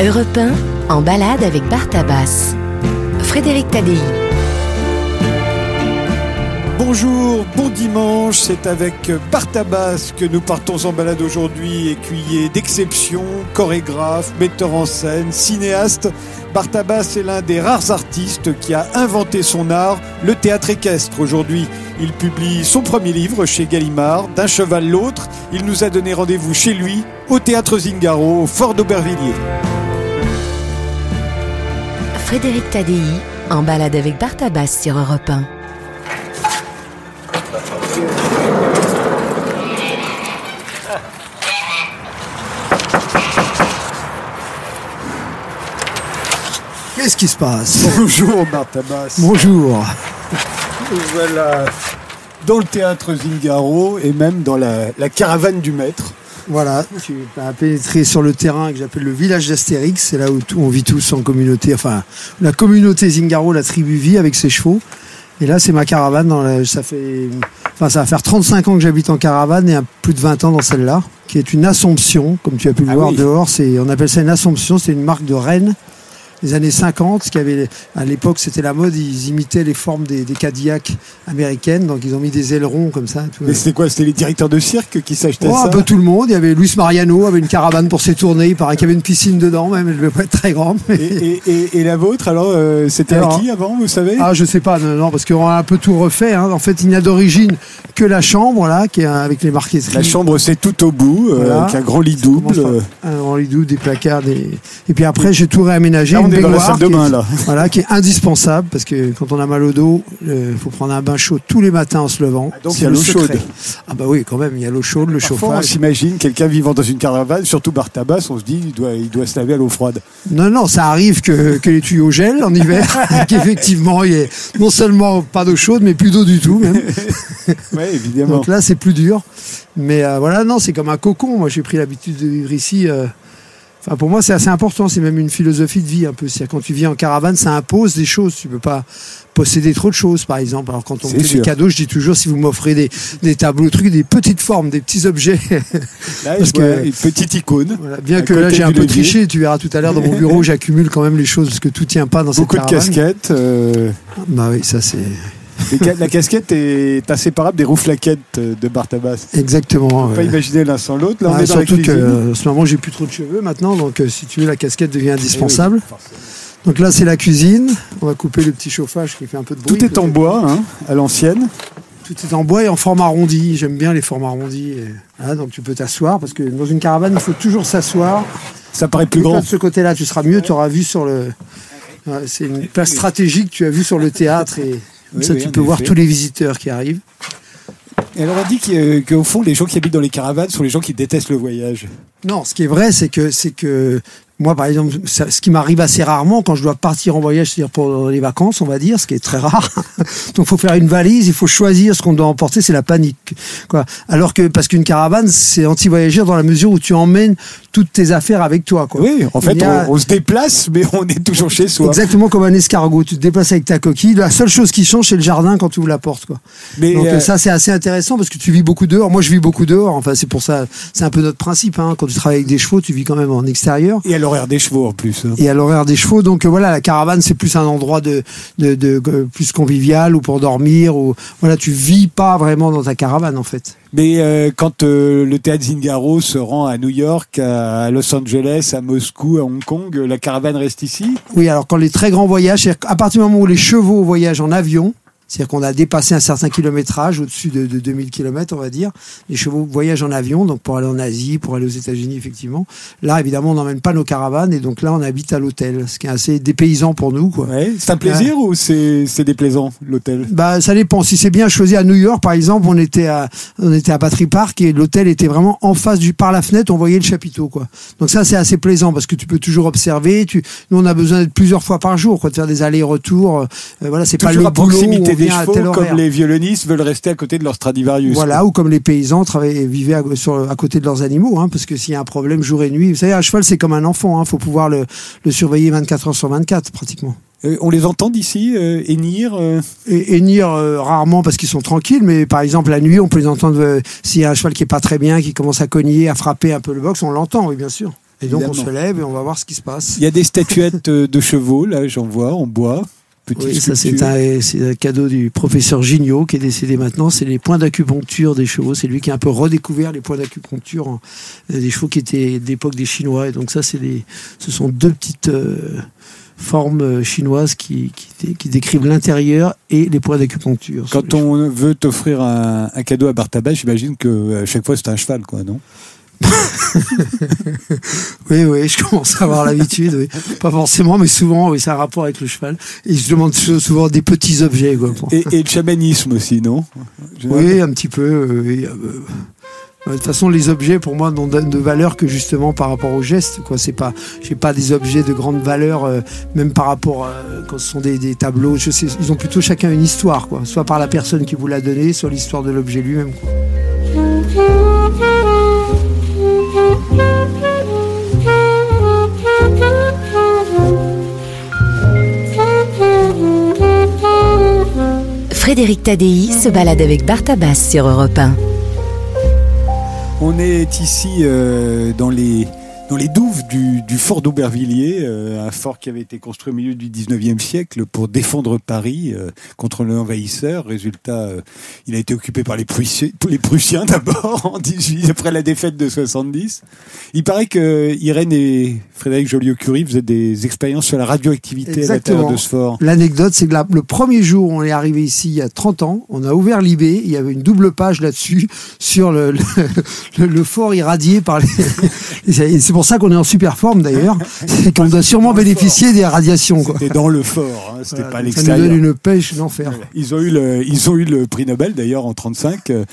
Europe 1, en balade avec Bartabas. Frédéric Tadei. Bonjour, bon dimanche, c'est avec Bartabas que nous partons en balade aujourd'hui, écuyer d'exception, chorégraphe, metteur en scène, cinéaste. Bartabas est l'un des rares artistes qui a inventé son art, le théâtre équestre. Aujourd'hui, il publie son premier livre chez Gallimard, D'un cheval l'autre. Il nous a donné rendez-vous chez lui, au théâtre Zingaro, fort d'Aubervilliers. Frédéric Tadei, en balade avec Bartabas sur Europe 1. Qu'est-ce qui se passe? Bonjour Bartabas. Bonjour. Voilà, dans le théâtre Zingaro et même dans la, la caravane du maître. Voilà, tu as pénétré sur le terrain que j'appelle le village d'Astérix. C'est là où tout- on vit tous en communauté. Enfin, la communauté Zingaro, la tribu vit avec ses chevaux. Et là, c'est ma caravane. Dans la- ça fait, enfin, ça va faire 35 ans que j'habite en caravane et un- plus de 20 ans dans celle-là, qui est une Assomption, comme tu as pu le Ah voir oui. dehors. C'est, on appelle ça une Assomption. C'est une marque de Rennes des années 50, qui avait, à l'époque, c'était la mode. Ils imitaient les formes des, des Cadillacs américaines, donc ils ont mis des ailerons comme ça. tout. Mais c'était quoi C'était les directeurs de cirque qui s'achetaient Oh, ça un peu tout le monde. Il y avait Luis Mariano, avait une caravane pour ses tournées. Il paraît qu'il y avait une piscine dedans, même. Elle devait pas être très grande. mais- et, et- et- et la vôtre, alors, euh, c'était à qui avant, vous savez Ah, je sais pas, non, non, parce qu'on a un peu tout refait. hein. En fait, il n'y a d'origine que la chambre, là, qui est avec les marqueteries. La chambre, c'est tout au bout, euh, avec un grand lit double. Un grand lit double, des placards, des... et puis après, j'ai tout réaménagé. On est dans la salle de qui est- bain, là. Voilà, qui est indispensable, parce que quand on a mal au dos, il faut prendre un bain chaud tous les matins en se levant. donc C'est il y a le l'eau chaude. Ah bah oui, quand même, il y a l'eau chaude, le Parfois, on chauffage. s'imagine quelqu'un vivant dans une caravane, surtout Bartabas, on se dit il doit, il doit se laver à l'eau froide. Non, non, ça arrive que, que les tuyaux gèlent en hiver, qu'effectivement, il y ait non seulement pas d'eau chaude, mais plus d'eau du tout, même. Oui, évidemment. Donc là, c'est plus dur. Mais euh, voilà, non, c'est comme un cocon. Moi, j'ai pris l'habitude de vivre ici. euh, Enfin, pour moi, c'est assez important. C'est même une philosophie de vie un peu. C'est-à-dire, quand tu vis en caravane, ça impose des choses. Tu peux pas posséder trop de choses, par exemple. Alors, quand on C'est fait sûr. des cadeaux, je dis toujours, si vous m'offrez des, des tableaux, trucs, des petites formes, des petits objets. Là, parce que- une petite icône. Voilà. Bien que là, j'ai un peu levier. triché. Tu verras tout à l'heure dans mon bureau, j'accumule quand même les choses parce que tout tient pas dans Beaucoup de cette caravane. casquettes. euh, Bah oui, ça c'est la casquette est inséparable des rouflaquettes euh, de Bartabas. exactement. On peut pas imaginer l'un sans l'autre. Là, on Ouais, est dans la surtout que euh, en ce moment j'ai plus trop de cheveux maintenant, donc euh, si tu veux la casquette devient Eh oui, indispensable. Donc là c'est la cuisine. On va couper le petit chauffage qui fait un peu de bruit. Tout est en bois, hein, à l'ancienne. Tout est en bois et en forme arrondi. J'aime bien les formes arrondies. et- donc tu peux t'asseoir parce que dans une caravane il faut toujours s'asseoir. Ça paraît plus Et grand. de ce côté-là tu seras mieux. Tu auras vu sur le. Ouais, c'est une place stratégique. Tu as vu sur le théâtre et comme Oui, ça oui, tu peux voir tous les visiteurs qui arrivent. Et alors on dit qu'au fond, les gens qui habitent dans les caravanes sont les gens qui détestent le voyage. Non, ce qui est vrai, c'est que c'est que moi, par exemple, ce qui m'arrive assez rarement quand je dois partir en voyage, c'est-à-dire pour les vacances, on va dire, ce qui est très rare. Donc, il faut faire une valise, il faut choisir ce qu'on doit emporter, c'est la panique. Quoi. Alors que parce qu'une caravane, c'est anti-voyageur dans la mesure où tu emmènes toutes tes affaires avec toi. Quoi. Oui, en fait, a- on, on se déplace, mais on est toujours chez soi. Exactement comme un escargot, tu te déplaces avec ta coquille. La seule chose qui change, c'est le jardin quand tu ouvres la porte. Quoi. Mais Donc euh, ça c'est assez intéressant parce que tu vis beaucoup dehors. Moi je vis beaucoup dehors. Enfin c'est pour ça, c'est un peu notre principe. Hein. Quand tu travailles avec des chevaux, tu vis quand même en extérieur. et à l'horaire des chevaux en plus. hein. Et à l'horaire des chevaux, donc euh, voilà, la caravane c'est plus un endroit de, de, de- plus convivial ou pour dormir ou voilà, tu vis pas vraiment dans ta caravane en fait. Mais euh, quand euh, le théâtre Zingaro se rend à New York, à Los Angeles, à Moscou, à Hong Kong, la caravane reste ici? Oui, alors quand les très grands voyages, c'est-à-dire qu'à partir du moment où les chevaux voyagent en avion, c'est-à-dire qu'on a dépassé un certain kilométrage, au-dessus de, de 2000 km, on va dire. Les chevaux voyagent en avion, donc pour aller en Asie, pour aller aux États-Unis, effectivement. Là, évidemment, on n'emmène pas nos caravanes, et donc là, on habite à l'hôtel, ce qui est assez dépaysant pour nous, quoi. ouais. C'est un plaisir ou c'est c'est déplaisant, l'hôtel? Bah, ça dépend. Si c'est bien choisi à New York, par exemple, on était à, on était à Battery Park et l'hôtel était vraiment en face du, par la fenêtre, on voyait le chapiteau, quoi. Donc ça, c'est assez plaisant parce que tu peux toujours observer. Tu, nous, on a besoin d'être plusieurs fois par jour, quoi, de faire des allers-retours. Euh, voilà, c'est pas le boulot des à chevaux, comme les violonistes veulent rester à côté de leur Stradivarius. Voilà, ou comme les paysans travaillaient, vivaient à, sur, à côté de leurs animaux, hein, parce que s'il y a un problème jour et nuit, vous savez, un cheval, c'est comme un enfant, hein, faut pouvoir le, le surveiller 24 heures sur 24, pratiquement. Euh, on les entend d'ici, euh, hennir euh, Et, hennir euh, rarement parce qu'ils sont tranquilles, mais par exemple la nuit, on peut les entendre euh, s'il y a un cheval qui est pas très bien, qui commence à cogner, à frapper un peu le box, on l'entend, oui bien sûr. Et donc on se lève et on va voir ce qui se passe. Il y a des statuettes euh, de chevaux, là, j'en vois, en bois. Petite Oui, ça c'est un, c'est un cadeau du professeur Gignot qui est décédé maintenant. C'est les points d'acupuncture des chevaux. C'est lui qui a un peu redécouvert les points d'acupuncture euh, des chevaux qui étaient d'époque des Chinois. Et donc ça, c'est des, ce sont deux petites euh, formes euh, chinoises qui, qui, dé- qui décrivent l'intérieur et les points d'acupuncture. Quand on veut t'offrir un, un cadeau à Bartabas, j'imagine que à chaque fois c'est un cheval, quoi, non? Oui, oui, je commence à avoir l'habitude. Oui. Pas forcément, mais souvent, oui, c'est un rapport avec le cheval. Et je demande sou- souvent des petits objets. Quoi, pour- et, et le chamanisme aussi, non? Oui, un petit peu. euh, oui, euh, euh, de toute façon, les objets, pour moi, n'ont de, de valeur que justement par rapport aux gestes. Quoi, c'est pas, j'ai pas des objets de grande valeur, euh, même par rapport euh, quand ce sont des, des tableaux. Je sais, ils ont plutôt chacun une histoire, quoi. Soit par la personne qui vous l'a donné, soit l'histoire de l'objet lui-même. Frédéric Tadei se balade avec Bartabas sur Europe 1. On est ici euh, dans les dans les douves du, du fort d'Aubervilliers, euh, un fort qui avait été construit au milieu du 19e siècle pour défendre Paris euh, contre l'envahisseur. Résultat, euh, il a été occupé par les Prussiens, les Prussiens d'abord, en 18, après la défaite de 70. Il paraît que Irène et Frédéric Joliot-Curie faisaient des expériences sur la radioactivité à l'intérieur Exactement. de ce fort. L'anecdote, c'est que la- le premier jour où on est arrivé ici, il y a 30 ans, on a ouvert l'IB, il y avait une double page là-dessus sur le, le, le- le fort irradié par les... c'est pour ça qu'on est en super forme d'ailleurs, c'est qu'on doit sûrement bénéficier des radiations. C'était dans le fort, hein, c'était Voilà, pas donc ça nous l'extérieur. donne une pêche d'enfer. Ils ont eu le, ils ont eu le prix Nobel d'ailleurs en 35, euh,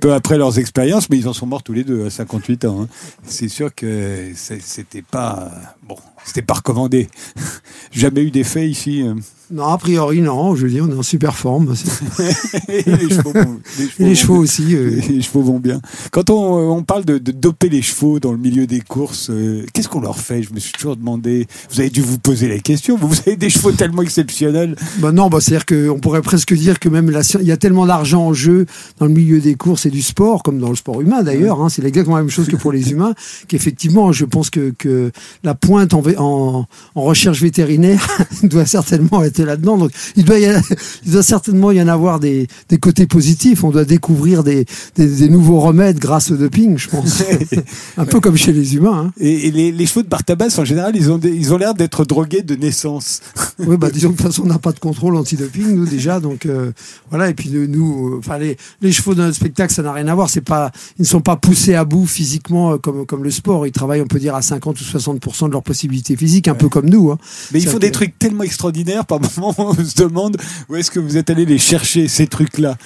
peu après leurs expériences, mais ils en sont morts tous les deux à 58 ans. hein. C'est sûr que c'était pas bon, c'était pas recommandé. Jamais eu d'effet ici. euh. Non, a priori, non, je veux dire, on est en super forme. Et les chevaux, vont- les Et les vont chevaux bien. aussi. euh, Les chevaux vont bien. Quand on, euh, on parle de, de doper les chevaux dans le milieu des courses, euh, qu'est-ce qu'on leur fait? Je me suis toujours demandé. Vous avez dû vous poser la question. Vous avez des chevaux tellement exceptionnels. Bah non, bah c'est-à-dire qu'on pourrait presque dire que même la, il y a tellement d'argent en jeu dans le milieu des courses et du sport, comme dans le sport humain d'ailleurs, hein, c'est exactement la même chose que pour les humains, qu'effectivement, je pense que, que la pointe en, en, en recherche vétérinaire doit certainement être là-dedans. Donc, il doit, y a- il doit certainement y en avoir des, des côtés positifs. On doit découvrir des, des, des nouveaux remèdes grâce au doping, je pense. Un peu comme chez les humains. hein. Et, et les, les chevaux de Bartabas, en général, ils ont, des- ils ont l'air d'être drogués de naissance. Oui, bah disons que de toute façon, on n'a pas de contrôle antidoping, nous déjà, donc euh, voilà. Et puis nous, euh, enfin les, les chevaux de notre spectacle, ça n'a rien à voir. C'est pas, ils ne sont pas poussés à bout physiquement euh, comme comme le sport. Ils travaillent, on peut dire, à 50 ou 60% de leurs possibilités physiques, un peu comme nous. Hein. Mais ils font des trucs tellement extraordinaires, par moments, on se demande où est-ce que vous êtes allé les chercher, ces trucs-là.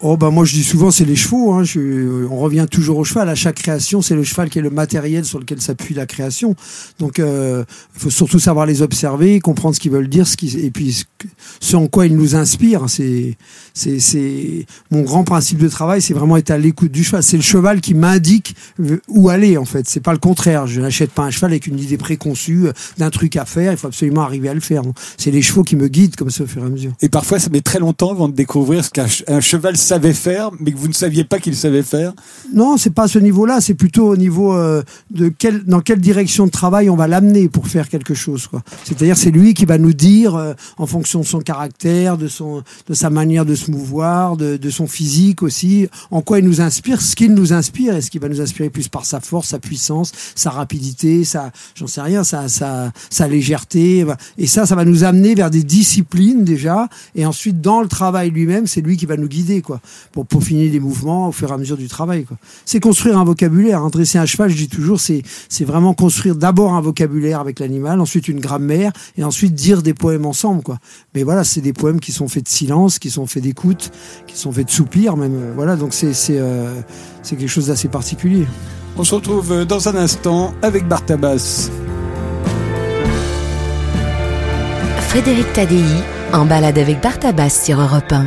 Oh bah moi je dis souvent c'est les chevaux. Hein. Je- euh, on revient toujours au cheval. À chaque création, c'est le cheval qui est le matériel sur lequel s'appuie la création. Donc euh, il faut surtout savoir les observer, comprendre ce qu'ils veulent dire, ce qui, et puis ce, en quoi ils nous inspirent. C'est c'est c'est mon grand principe de travail, c'est vraiment être à l'écoute du cheval. C'est le cheval qui m'indique euh, où aller en fait. C'est pas le contraire. Je n'achète pas un cheval avec une idée préconçue euh, d'un truc à faire. Il faut absolument arriver à le faire. C'est les chevaux qui me guident comme ça au fur et à mesure. Et parfois, ça met très longtemps avant de découvrir ce qu'un ch- un cheval savait faire, mais que vous ne saviez pas qu'il savait faire. Non, c'est pas à ce niveau-là, c'est plutôt au niveau euh, de quelle, dans quelle direction de travail on va l'amener pour faire quelque chose. C'est-à-dire, c'est lui qui va nous dire, euh, en fonction de son caractère, de son, de sa manière de se mouvoir, de, son physique aussi, en quoi il nous inspire, ce qu'il nous inspire, et ce qui va nous inspirer plus par sa force, sa puissance, sa rapidité, sa, j'en sais rien, sa, sa, sa légèreté. Et ça, ça va nous amener vers des disciplines déjà, et ensuite dans le travail lui-même, c'est lui qui va nous guider, quoi pour peaufiner les mouvements au fur et à mesure du travail. quoi. C'est construire un vocabulaire. hein. Dresser un cheval, je dis toujours, c'est c'est vraiment construire d'abord un vocabulaire avec l'animal, ensuite une grammaire, et ensuite dire des poèmes ensemble. quoi. Mais voilà, c'est des poèmes qui sont faits de silence, qui sont faits d'écoute, qui sont faits de soupir même. euh, Voilà, donc c'est c'est euh, c'est quelque chose d'assez particulier. On se retrouve dans un instant avec Bartabas. Frédéric Tadei en balade avec Bartabas sur Europe 1.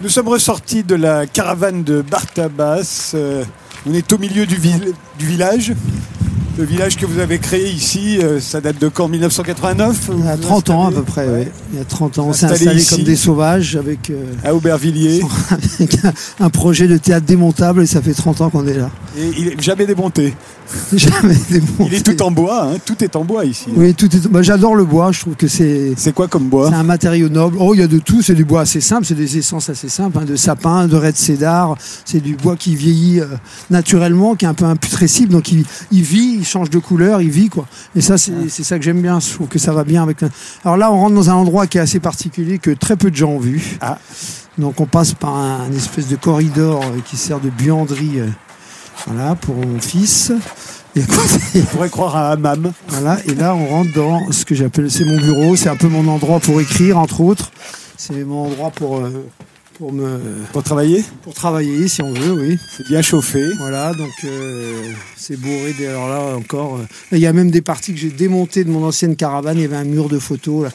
Nous sommes ressortis de la caravane de Bartabas. Euh, on est au milieu du, du village. Le village que vous avez créé ici, euh, ça date de quand 1989 Il y a 30 ans à peu près, oui. Il y a 30 ans, on s'est Installé ici. comme des sauvages avec, euh, À Aubervilliers. avec un, projet de théâtre démontable et ça fait 30 ans qu'on est là. Et il est jamais démonté. Jamais démonté. Il est tout en bois, hein, tout est en bois ici. Oui, tout est. bah, J'adore le bois. Je trouve que c'est C'est quoi comme bois? c'est un matériau noble. Oh, il y a de tout. C'est du bois assez simple. C'est des essences assez simples, hein, de sapin, de raie de cédar. C'est du bois qui vieillit euh, naturellement, qui est un peu imputrescible. Donc il, il vit, change de couleur, il vit quoi. Et ça, c'est ça que j'aime bien. Je trouve que ça va bien avec. Alors là, on rentre dans un endroit qui est assez particulier que très peu de gens ont vu. Ah. Donc on passe par un, un espèce de corridor euh, qui sert de buanderie. euh, voilà, pour mon fils. Et On pourrait croire à un hammam. voilà, et là on rentre dans ce que j'appelle, c'est mon bureau, c'est un peu mon endroit pour écrire entre autres. C'est mon endroit pour, euh, pour, me, Pour travailler pour travailler si on veut, oui. C'est bien chauffé. Voilà, donc euh, c'est bourré. Alors là encore, euh, il y a même des parties que j'ai démontées de mon ancienne caravane. Il y avait un mur de photos. Là.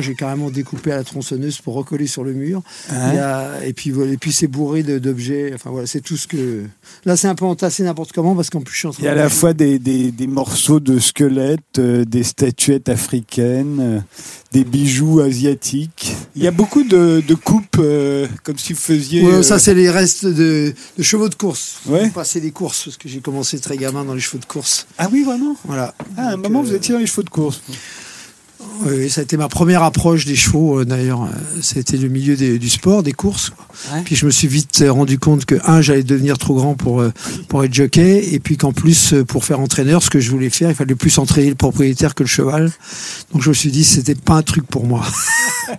J'ai carrément découpé à la tronçonneuse pour recoller sur le mur. A- et puis et puis c'est bourré d'objets. Enfin voilà, c'est tout ce que. Là, c'est un peu entassé n'importe comment parce qu'en plus je suis en train Il y a à la fois des, des- des morceaux de squelettes, euh, des statuettes africaines, euh, des bijoux asiatiques. Il y a beaucoup de, de coupes, euh, comme si vous faisiez... Ouais, euh, ça, c'est les restes de, de chevaux de course. Ouais. Passer des courses, parce que j'ai commencé très gamin dans les chevaux de course. Ah oui, vraiment? Voilà. Ah, à un moment, euh, vous étiez dans les chevaux de course. Oui, ça a été ma première approche des chevaux, euh, d'ailleurs. Euh, Ça a été le milieu des- du sport, des courses. Ouais. Puis je me suis vite euh, rendu compte que, un, j'allais devenir trop grand pour, euh, pour être jockey, et puis qu'en plus, euh, pour faire entraîneur, ce que je voulais faire, il fallait plus entraîner le propriétaire que le cheval. Donc je me suis dit, c'était pas un truc pour moi.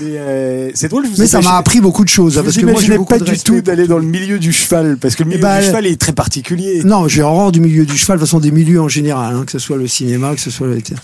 Mais euh, c'est drôle, je vous Mais ça m'a appris beaucoup de choses. Je hein, parce vous que moi, j'ai pas du tout d'aller dans le milieu du cheval, parce que le milieu ben, du cheval est très particulier. Non, j'ai horreur du milieu du cheval, de toute façon des milieux en général, hein, que ce soit le cinéma, que ce soit le théâtre.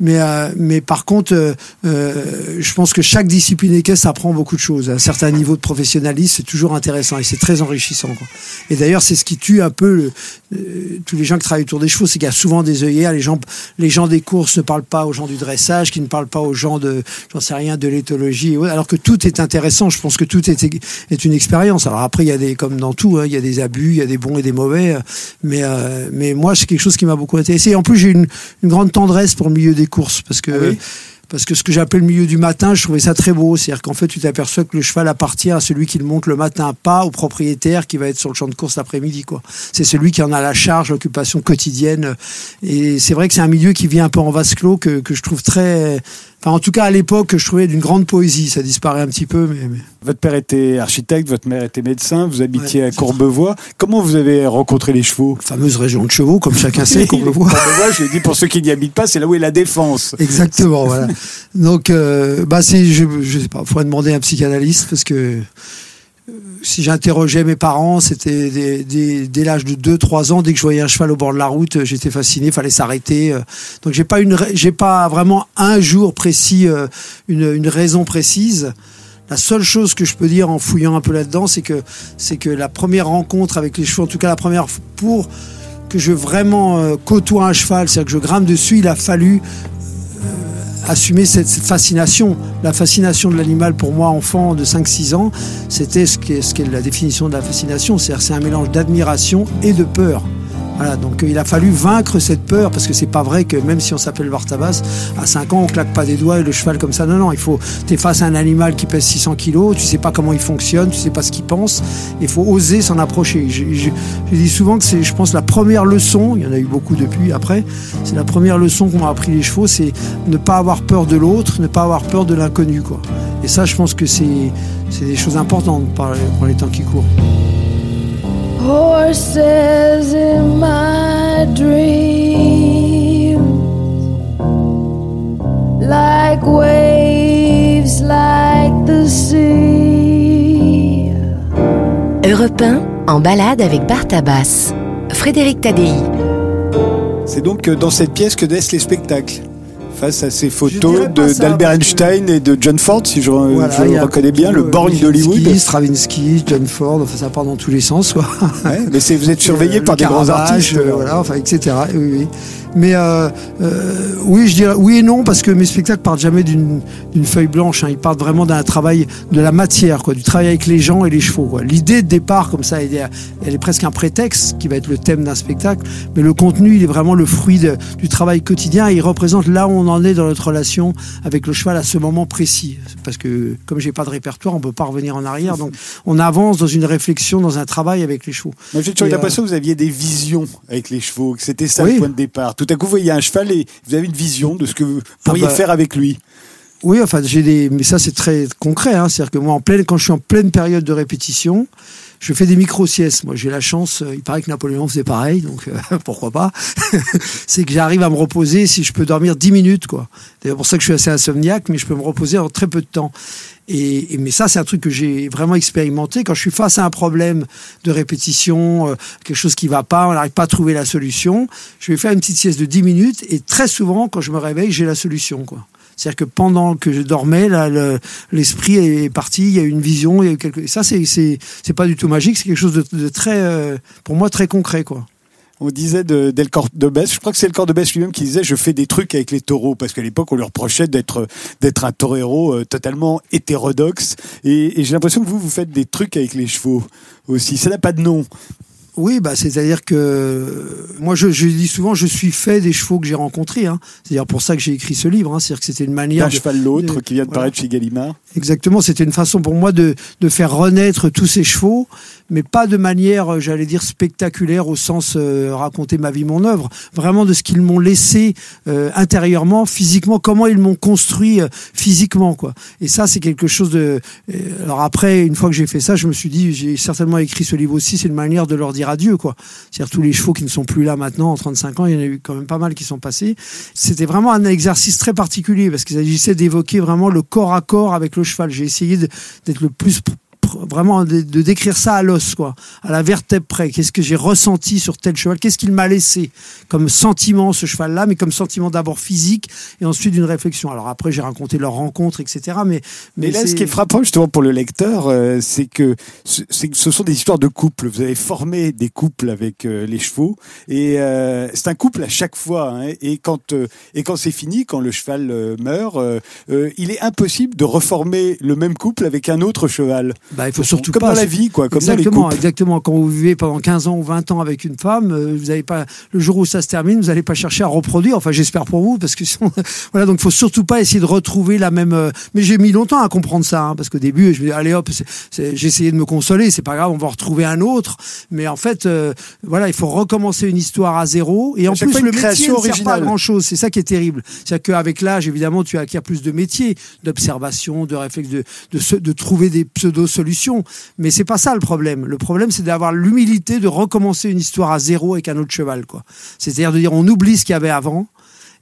Mais, euh, mais par contre, euh, euh, je pense que chaque discipline équestre apprend beaucoup de choses. À un certain niveau de professionnalisme, c'est toujours intéressant et c'est très enrichissant. Quoi. Et d'ailleurs, c'est ce qui tue un peu le- euh, tous les gens qui travaillent autour des chevaux, c'est qu'il y a souvent des œillères. Les gens, les gens des courses ne parlent pas aux gens du dressage, qui ne parlent pas aux gens de, j'en sais rien, de l'éthologie. Alors que tout est intéressant. Je pense que tout est, est une expérience. Alors après, il y a des, comme dans tout, hein, il y a des abus, il y a des bons et des mauvais. euh, Mais, euh, mais moi, c'est quelque chose qui m'a beaucoup intéressé. Et en plus, j'ai une, une grande tendresse pour le milieu des courses parce que. Ah Parce que ce que j'appelle le milieu du matin, je trouvais ça très beau. C'est-à-dire qu'en fait, tu t'aperçois que le cheval appartient à celui qui le monte le matin, pas au propriétaire qui va être sur le champ de course l'après-midi. C'est celui qui en a la charge, l'occupation quotidienne. Et c'est vrai que c'est un milieu qui vient un peu en vase clos que, que je trouve très... Enfin, en tout cas, à l'époque, je trouvais d'une grande poésie. Ça disparaît un petit peu, mais... mais- Votre père était architecte, votre mère était médecin, vous habitiez Ouais, à Courbevoie. Comment vous avez rencontré les chevaux? Fameuse région de chevaux, comme chacun sait, voit. Courbevoie, je dis pour ceux qui n'y habitent pas, c'est là où est la défense. Exactement, voilà. Donc, euh, bah, je, je sais pas, faudrait demander à un psychanalyste parce que si j'interrogeais mes parents, c'était dès, l'âge de 2-3 ans, dès que je voyais un cheval au bord de la route, euh, j'étais fasciné, fallait s'arrêter. euh. Donc, j'ai pas une, j'ai pas vraiment un jour précis, euh, une, raison précise. La seule chose que je peux dire en fouillant un peu là-dedans, c'est que, c'est que la première rencontre avec les chevaux, en tout cas la première pour que je vraiment côtoie un cheval, c'est-à-dire que je grimpe dessus, il a fallu assumer cette fascination. La fascination de l'animal pour moi, enfant de 5-6 ans, c'était ce qu'est la définition de la fascination. C'est un mélange d'admiration et de peur. Donc euh, il a fallu vaincre cette peur parce que c'est pas vrai que même si on s'appelle Bartabas, à 5 ans on claque pas des doigts et le cheval comme ça. Non, non, il faut. T'es face à un animal qui pèse 600 kilos, tu sais pas comment il fonctionne, tu sais pas ce qu'il pense. Il faut oser s'en approcher. Je, dis souvent que c'est, je pense, la première leçon. Il y en a eu beaucoup depuis, après. C'est la première leçon qu'on m'a appris les chevaux, c'est ne pas avoir peur de l'autre, ne pas avoir peur de l'inconnu. Et ça, je pense que c'est, c'est des choses importantes pour les temps qui courent. Horses in my dreams, like waves, like the sea. Europe 1, en balade avec Bartabas. Frédéric Tadei. C'est donc euh, dans cette pièce que naissent les spectacles. Face à ces photos d'Albert que- Einstein et de John Ford, si je, Voilà, je le reconnais bien, le Born d'Hollywood. Stravinsky, John Ford, enfin ça part dans tous les sens, quoi. Ouais, mais vous êtes surveillé Euh, par des grands artistes. euh, voilà, enfin, etc. Oui, oui. Mais euh, euh, oui, je dirais oui et non parce que mes spectacles partent jamais d'une feuille blanche. hein. Ils partent vraiment d'un travail de la matière, quoi, du travail avec les gens et les chevaux. L'idée de départ, comme ça, elle est, elle est presque un prétexte qui va être le thème d'un spectacle. Mais le contenu, il est vraiment le fruit de- du travail quotidien. Et il représente là où on en est dans notre relation avec le cheval à ce moment précis. Parce que comme j'ai pas de répertoire, on peut pas revenir en arrière. Donc on avance dans une réflexion, dans un travail avec les chevaux. J'ai euh, l'impression que vous aviez des visions avec les chevaux, que c'était ça Oui. le point de départ. Tout à coup, vous voyez un cheval et vous avez une vision de ce que vous pourriez bah, faire avec lui. Oui, enfin, j'ai des, mais ça c'est très concret. Hein. C'est-à-dire que moi, en pleine, quand je suis en pleine période de répétition, je fais des micro-siestes. Moi, j'ai la chance. euh, Il paraît que Napoléon faisait pareil, donc euh, pourquoi pas. c'est que j'arrive à me reposer si je peux dormir 10 minutes, quoi. C'est pour ça que je suis assez insomniaque, mais je peux me reposer en très peu de temps. Et, mais ça, c'est un truc que j'ai vraiment expérimenté. Quand je suis face à un problème de répétition, euh, quelque chose qui va pas, on n'arrive pas à trouver la solution, je vais faire une petite sieste de 10 minutes et très souvent, quand je me réveille, j'ai la solution, quoi. C'est-à-dire que pendant que je dormais, l'esprit est parti, il y a eu une vision, il y a quelque... ça, c'est c'est pas du tout magique, c'est quelque chose de, de très, euh, pour moi, très concret, quoi. On disait de, d'El Cordobès, je crois que c'est le Cordobès lui-même qui disait je fais des trucs avec les taureaux parce qu'à l'époque on lui reprochait d'être d'être un torero euh, totalement hétérodoxe et, et j'ai l'impression que vous vous faites des trucs avec les chevaux aussi. Ça n'a pas de nom. Oui, bah, c'est-à-dire que moi, je, je dis souvent, je suis fait des chevaux que j'ai rencontrés. Hein. C'est-à-dire pour ça que j'ai écrit ce livre. Hein. C'est-à-dire que c'était une manière D'un cheval l'autre de- qui vient de voilà. paraître chez Gallimard. Exactement, c'était une façon pour moi de, de faire renaître tous ces chevaux, mais pas de manière, euh, j'allais dire, spectaculaire au sens euh, raconter ma vie, mon œuvre, vraiment de ce qu'ils m'ont laissé euh, intérieurement, physiquement, comment ils m'ont construit euh, physiquement, quoi. Et ça, c'est quelque chose de. euh, alors après, une fois que j'ai fait ça, je me suis dit, j'ai certainement écrit ce livre aussi, c'est une manière de leur dire adieu, quoi. C'est-à-dire tous les chevaux qui ne sont plus là maintenant, en 35 ans, il y en a eu quand même pas mal qui sont passés. C'était vraiment un exercice très particulier parce qu'il s'agissait d'évoquer vraiment le corps à corps avec le cheval. J'ai essayé d'être le plus vraiment de, de décrire ça à l'os, quoi, à la vertèbre près. Qu'est-ce que j'ai ressenti sur tel cheval? Qu'est-ce qu'il m'a laissé? Comme sentiment ce cheval-là, mais comme sentiment d'abord physique et ensuite d'une réflexion. Alors après, j'ai raconté leur rencontre, etc. Mais Mais là, ce qui est frappant justement pour le lecteur, euh, c'est que ce, c'est que ce sont des histoires de couples. Vous avez formé des couples avec euh, les chevaux, et euh, c'est un couple à chaque fois. hein. et quand euh, et quand c'est fini, quand le cheval euh, meurt, euh, il est impossible de reformer le même couple avec un autre cheval. Bah, il faut surtout comme pas dans la vie, quoi, comme dans les exactement, exactement. Quand vous vivez pendant 15 ans ou 20 ans avec une femme, euh, vous avez pas le jour où ça se termine, vous n'allez pas chercher à reproduire. Enfin, j'espère pour vous, parce que sinon, voilà. Donc, faut surtout pas essayer de retrouver la même. euh, Mais j'ai mis longtemps à comprendre ça, hein, parce qu'au début, je me dis, allez hop, essayé de me consoler. C'est pas grave, on va retrouver un autre. Mais en fait, euh, voilà, il faut recommencer une histoire à zéro. Et en plus, fois, le métier ne sert pas à grand chose. C'est ça qui est terrible. C'est-à-dire qu'avec l'âge, évidemment, tu acquiers plus de métiers, d'observation, de réflexe, de, de, se- de trouver des pseudo-solutions. Mais c'est pas ça le problème. Le problème, c'est d'avoir l'humilité de recommencer une histoire à zéro avec un autre cheval. C'est-à-dire de dire, on oublie ce qu'il y avait avant.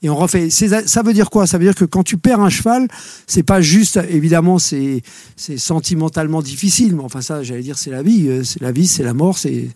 Et on refait. Ça veut dire quoi? Ça veut dire que quand tu perds un cheval, c'est pas juste. Évidemment, c'est sentimentalement difficile. Mais enfin, ça, j'allais dire, c'est la vie. euh, C'est la vie, c'est la mort. C'est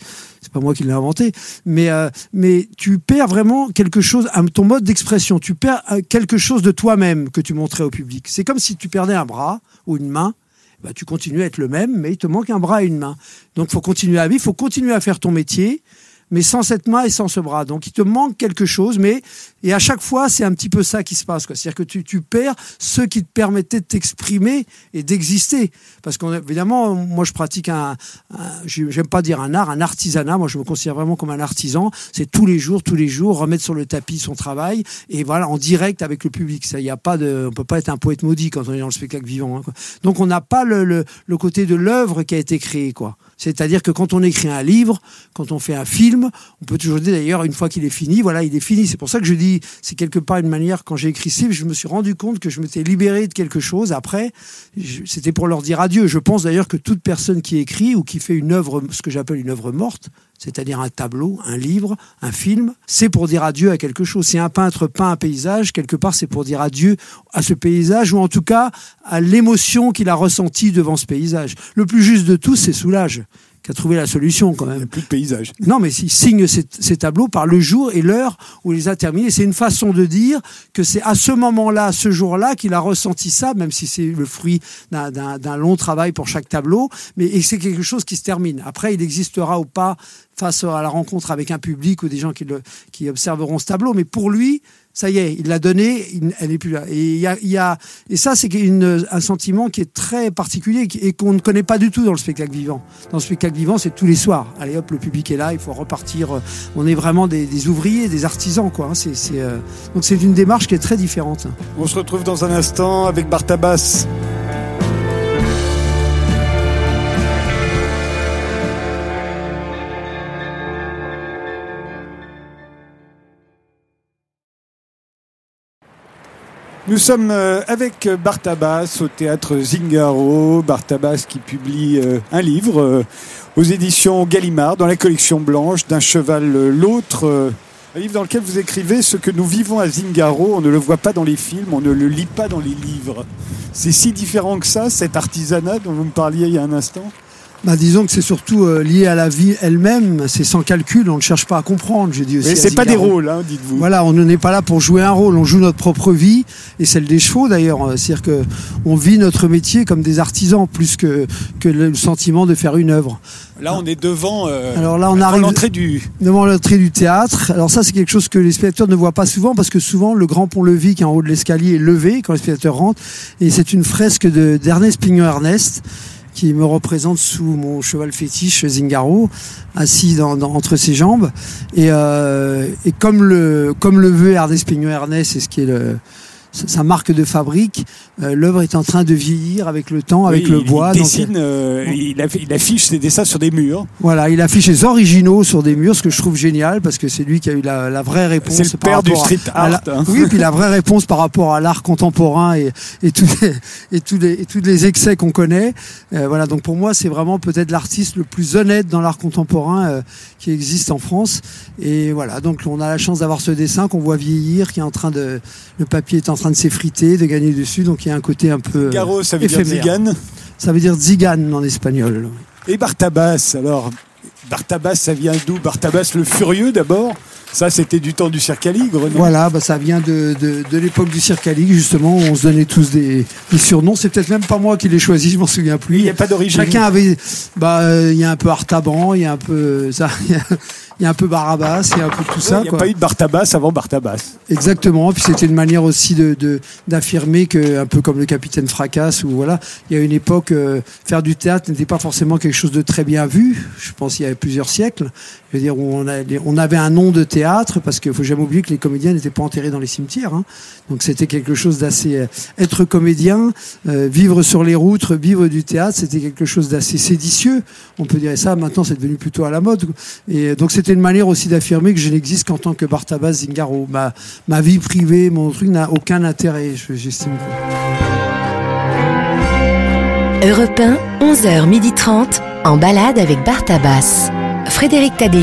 pas moi qui l'ai inventé. Mais euh, mais tu perds vraiment quelque chose. Ton mode d'expression. Tu perds euh, quelque chose de toi-même que tu montrais au public. C'est comme si tu perdais un bras ou une main. Bah, tu continues à être le même, mais il te manque un bras et une main. Donc, faut continuer à vivre, faut continuer à faire ton métier, mais sans cette main et sans ce bras. Donc, il te manque quelque chose, mais et à chaque fois, c'est un petit peu ça qui se passe. C'est-à-dire que tu, tu perds ce qui te permettait de t'exprimer et d'exister. Parce qu'évidemment, moi, je pratique un, un- j'aime pas dire un art, un artisanat. Moi, je me considère vraiment comme un artisan. C'est tous les jours, tous les jours, remettre sur le tapis son travail et voilà, en direct avec le public. Ça, y a pas de, on peut pas être un poète maudit quand on est dans le spectacle vivant. hein, quoi. Donc, on n'a pas le, le, le côté de l'œuvre qui a été créée, quoi. C'est-à-dire que quand on écrit un livre, quand on fait un film, on peut toujours dire d'ailleurs une fois qu'il est fini, voilà, il est fini. C'est pour ça que je dis, c'est quelque part une manière. Quand j'ai écrit ce livre, je me suis rendu compte que je m'étais libéré de quelque chose. Après, c'était pour leur dire adieu. Je pense d'ailleurs que toute personne qui écrit ou qui fait une œuvre, ce que j'appelle une œuvre morte, c'est-à-dire un tableau, un livre, un film, c'est pour dire adieu à quelque chose. Si un peintre peint un paysage, quelque part, c'est pour dire adieu à ce paysage, ou en tout cas à l'émotion qu'il a ressentie devant ce paysage. Le plus juste de tout, c'est Soulage qui a trouvé la solution quand Il n'y même. a plus de paysage. Non, mais il signe ces, ces tableaux par le jour et l'heure où il les a terminés. C'est une façon de dire que c'est à ce moment-là, ce jour-là, qu'il a ressenti ça, même si c'est le fruit d'un- long travail pour chaque tableau. Mais c'est quelque chose qui se termine. Après, il existera ou pas face à la rencontre avec un public ou des gens qui, le, qui observeront ce tableau. Mais pour lui, ça y est, il l'a donné, il- elle n'est plus là. Et, y a, et ça, c'est un sentiment qui est très particulier et qu'on ne connaît pas du tout dans le spectacle vivant. Dans le spectacle vivant, c'est tous les soirs. Allez hop, le public est là, il faut repartir. On est vraiment des, ouvriers, des artisans, hein. Euh, Donc c'est une démarche qui est très différente. On se retrouve dans un instant avec Bartabas. Nous sommes euh, avec Bartabas au théâtre Zingaro. Bartabas qui publie euh, un livre euh, aux éditions Gallimard dans la collection blanche d'un cheval l'autre. un livre dans lequel vous écrivez ce que nous vivons à Zingaro, on ne le voit pas dans les films, on ne le lit pas dans les livres. C'est si différent que ça, cet artisanat dont vous me parliez il y a un instant? Bah, disons que c'est surtout euh, lié à la vie elle-même. C'est sans calcul, on ne cherche pas à comprendre. Je dis aussi. Mais c'est pas des rôles, hein, dites-vous. Voilà, on n'est pas là pour jouer un rôle, on joue notre propre vie et celle des chevaux d'ailleurs. C'est-à-dire que on vit notre métier comme des artisans plus que, que le sentiment de faire une œuvre. Là, on est devant, euh, Alors là, on devant arrive l'entrée du... devant l'entrée du théâtre. Alors ça, c'est quelque chose que les spectateurs ne voient pas souvent parce que souvent le grand pont-levis qui est en haut de l'escalier est levé quand les spectateurs rentrent et c'est une fresque de d'Ernest Pignon-Ernest qui me représente sous mon cheval fétiche Zingaro, assis entre ses jambes. Et, euh, et comme le comme le veut Ernest Pignon-Ernest, c'est ce qui est le sa marque de fabrique, euh, l'œuvre est en train de vieillir avec le temps, avec Oui, le il- bois. Il donc, dessine, euh, il, aff- il affiche ses dessins sur des murs. voilà, il affiche les originaux sur des murs, ce que je trouve génial parce que c'est lui qui a eu la, la vraie réponse. C'est le par père du rapport à- street à la- art, hein. Oui, puis la vraie réponse par rapport à l'art contemporain et, et, tous les, et, tous les, et tous les excès qu'on connaît. Euh, voilà, donc pour moi, c'est vraiment peut-être l'artiste le plus honnête dans l'art contemporain qui existe en France. Et voilà, donc on a la chance d'avoir ce dessin qu'on voit vieillir, qui est en train de, le papier est en train de s'effriter, de gagner dessus, donc il y a un côté un peu. euh, Garo, ça veut dire. Zigane. Ça veut dire zigan en espagnol. Et Bartabas, alors, Bartabas, ça vient d'où? Bartabas le furieux d'abord? Ça, c'était du temps du cirque à Ligre, Voilà, bah, ça vient de, de, de l'époque du cirque à justement, où on se donnait tous des, des surnoms. C'est peut-être même pas moi qui l'ai choisi, je m'en souviens plus. Il n'y a pas d'origine. Chacun avait, bah, euh, il y a un peu Artaban, il y a un peu ça, il y a- un peu Barabbas, il y a un peu tout ça. Il n'y a quoi. pas eu de Bartabas avant Bartabas. Exactement. Puis c'était une manière aussi de de- d'affirmer que, un peu comme le capitaine Fracasse, ou voilà, il y a une époque, euh, faire du théâtre n'était pas forcément quelque chose de très bien vu. Je pense il y a plusieurs siècles. Je veux dire, où on, a, on avait un nom de théâtre parce qu'il faut jamais oublier que les comédiens n'étaient pas enterrés dans les cimetières. hein. Donc c'était quelque chose d'assez euh, être comédien, euh, vivre sur les routes, vivre du théâtre, c'était quelque chose d'assez séditieux. On peut dire ça. Maintenant, c'est devenu plutôt à la mode. Et donc c'était une manière aussi d'affirmer que je n'existe qu'en tant que Bartabas Zingaro. Ma, ma vie privée, mon truc n'a aucun intérêt, je- j'estime. Europe 1, 11h30, en balade avec Bartabas. Frédéric Tadei.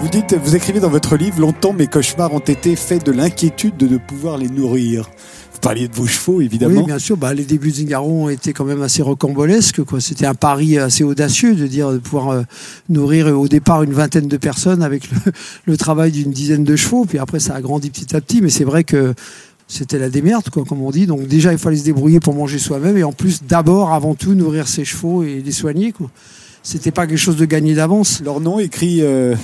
Vous dites, vous écrivez dans votre livre, longtemps mes cauchemars ont été faits de l'inquiétude de ne pouvoir les nourrir. Vous parliez de vos chevaux, évidemment. Oui, bien sûr. Bah, les débuts ont été quand même assez rocambolesques. Quoi. C'était un pari assez audacieux de dire de pouvoir euh, nourrir euh, au départ une vingtaine de personnes avec le, le travail d'une dizaine de chevaux. Puis après, ça a grandi petit à petit. Mais c'est vrai que c'était la démerde, quoi, comme on dit. Donc déjà, il fallait se débrouiller pour manger soi-même. Et en plus, d'abord, avant tout, nourrir ses chevaux et les soigner. Quoi. C'était pas quelque chose de gagné d'avance. Leur nom écrit euh,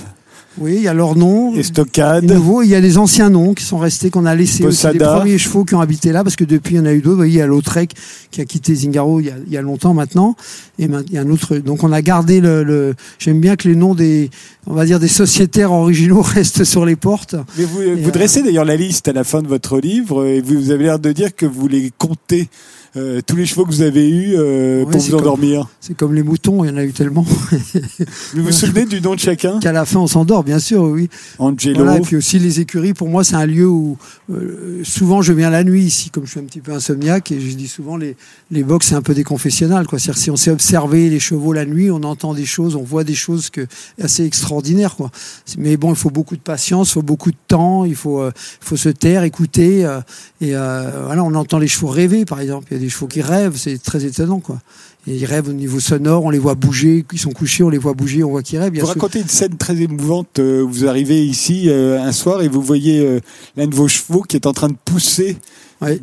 Oui, il y a leur nom. Estocade. Les nouveaux, il y a les anciens noms qui sont restés, qu'on a laissés aussi, les premiers chevaux qui ont habité là, parce que depuis, il y en a eu d'autres. Vous voyez, il y a Lautrec qui a quitté Zingaro il y a, il y a longtemps maintenant. Et ma- il y a un autre. Donc, on a gardé le. le- J'aime bien que les noms des, on va dire, des sociétaires originaux restent sur les portes. Mais vous, Et, vous euh, dressez d'ailleurs la liste à la fin de votre livre et vous avez l'air de dire que vous les comptez, euh, tous les chevaux que vous avez eus euh, pour vous endormir. C'est comme les moutons, il y en a eu tellement Vous vous souvenez du nom de chacun? Qu'à la fin, on s'endort, bien sûr, oui. Angelo. Voilà, et puis aussi les écuries, pour moi, c'est un lieu où euh, souvent je viens la nuit ici, comme je suis un petit peu insomniaque, et je dis souvent les, les box, c'est un peu des confessionnals. Quoi. C'est-à-dire, si on sait observer les chevaux la nuit, on entend des choses, on voit des choses que, assez extraordinaires. Quoi. Mais bon, il faut beaucoup de patience, il faut beaucoup de temps, il faut, euh, faut se taire, écouter. euh, et euh, voilà, on entend les chevaux rêver, par exemple. Il y a des chevaux qui rêvent, c'est très étonnant. Quoi. Et ils rêvent au niveau sonore, on les voit bouger, ils sont couchés, on les voit bouger, on voit qu'ils rêvent. Vous racontez une scène très émouvante. euh, Vous arrivez ici euh, un soir et vous voyez euh, l'un de vos chevaux qui est en train de pousser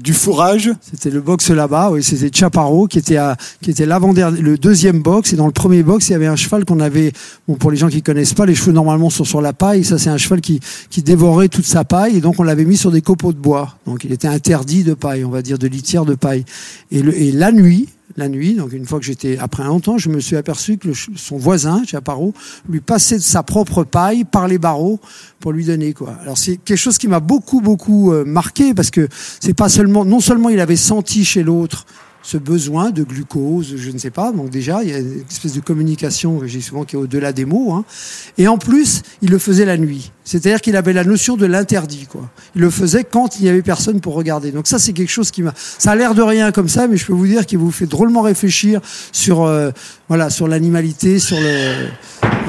Du fourrage. C'était le box là-bas, c'était Chaparro qui était à, qui était l'avant le deuxième box et dans le premier box il y avait un cheval qu'on avait, bon pour les gens qui connaissent pas, les chevaux normalement sont sur la paille, ça c'est un cheval qui qui dévorait toute sa paille et donc on l'avait mis sur des copeaux de bois, donc il était interdit de paille, on va dire de litière de paille. Et, le, et la nuit, la nuit, donc une fois que j'étais après longtemps, je me suis aperçu que son voisin, Chaparro, lui passait de sa propre paille par les barreaux pour lui donner quoi. Alors c'est quelque chose qui m'a beaucoup beaucoup euh, marqué parce que c'est pas seulement non seulement il avait senti chez l'autre ce besoin de glucose, je ne sais pas. Donc déjà, il y a une espèce de communication j'ai souvent qui est au-delà des mots. Hein. Et en plus, il le faisait la nuit. C'est-à-dire qu'il avait la notion de l'interdit. quoi. Il le faisait quand il n'y avait personne pour regarder. Donc ça, c'est quelque chose qui m'a... Ça a l'air de rien comme ça, mais je peux vous dire qu'il vous fait drôlement réfléchir sur, euh, voilà, sur l'animalité, sur le...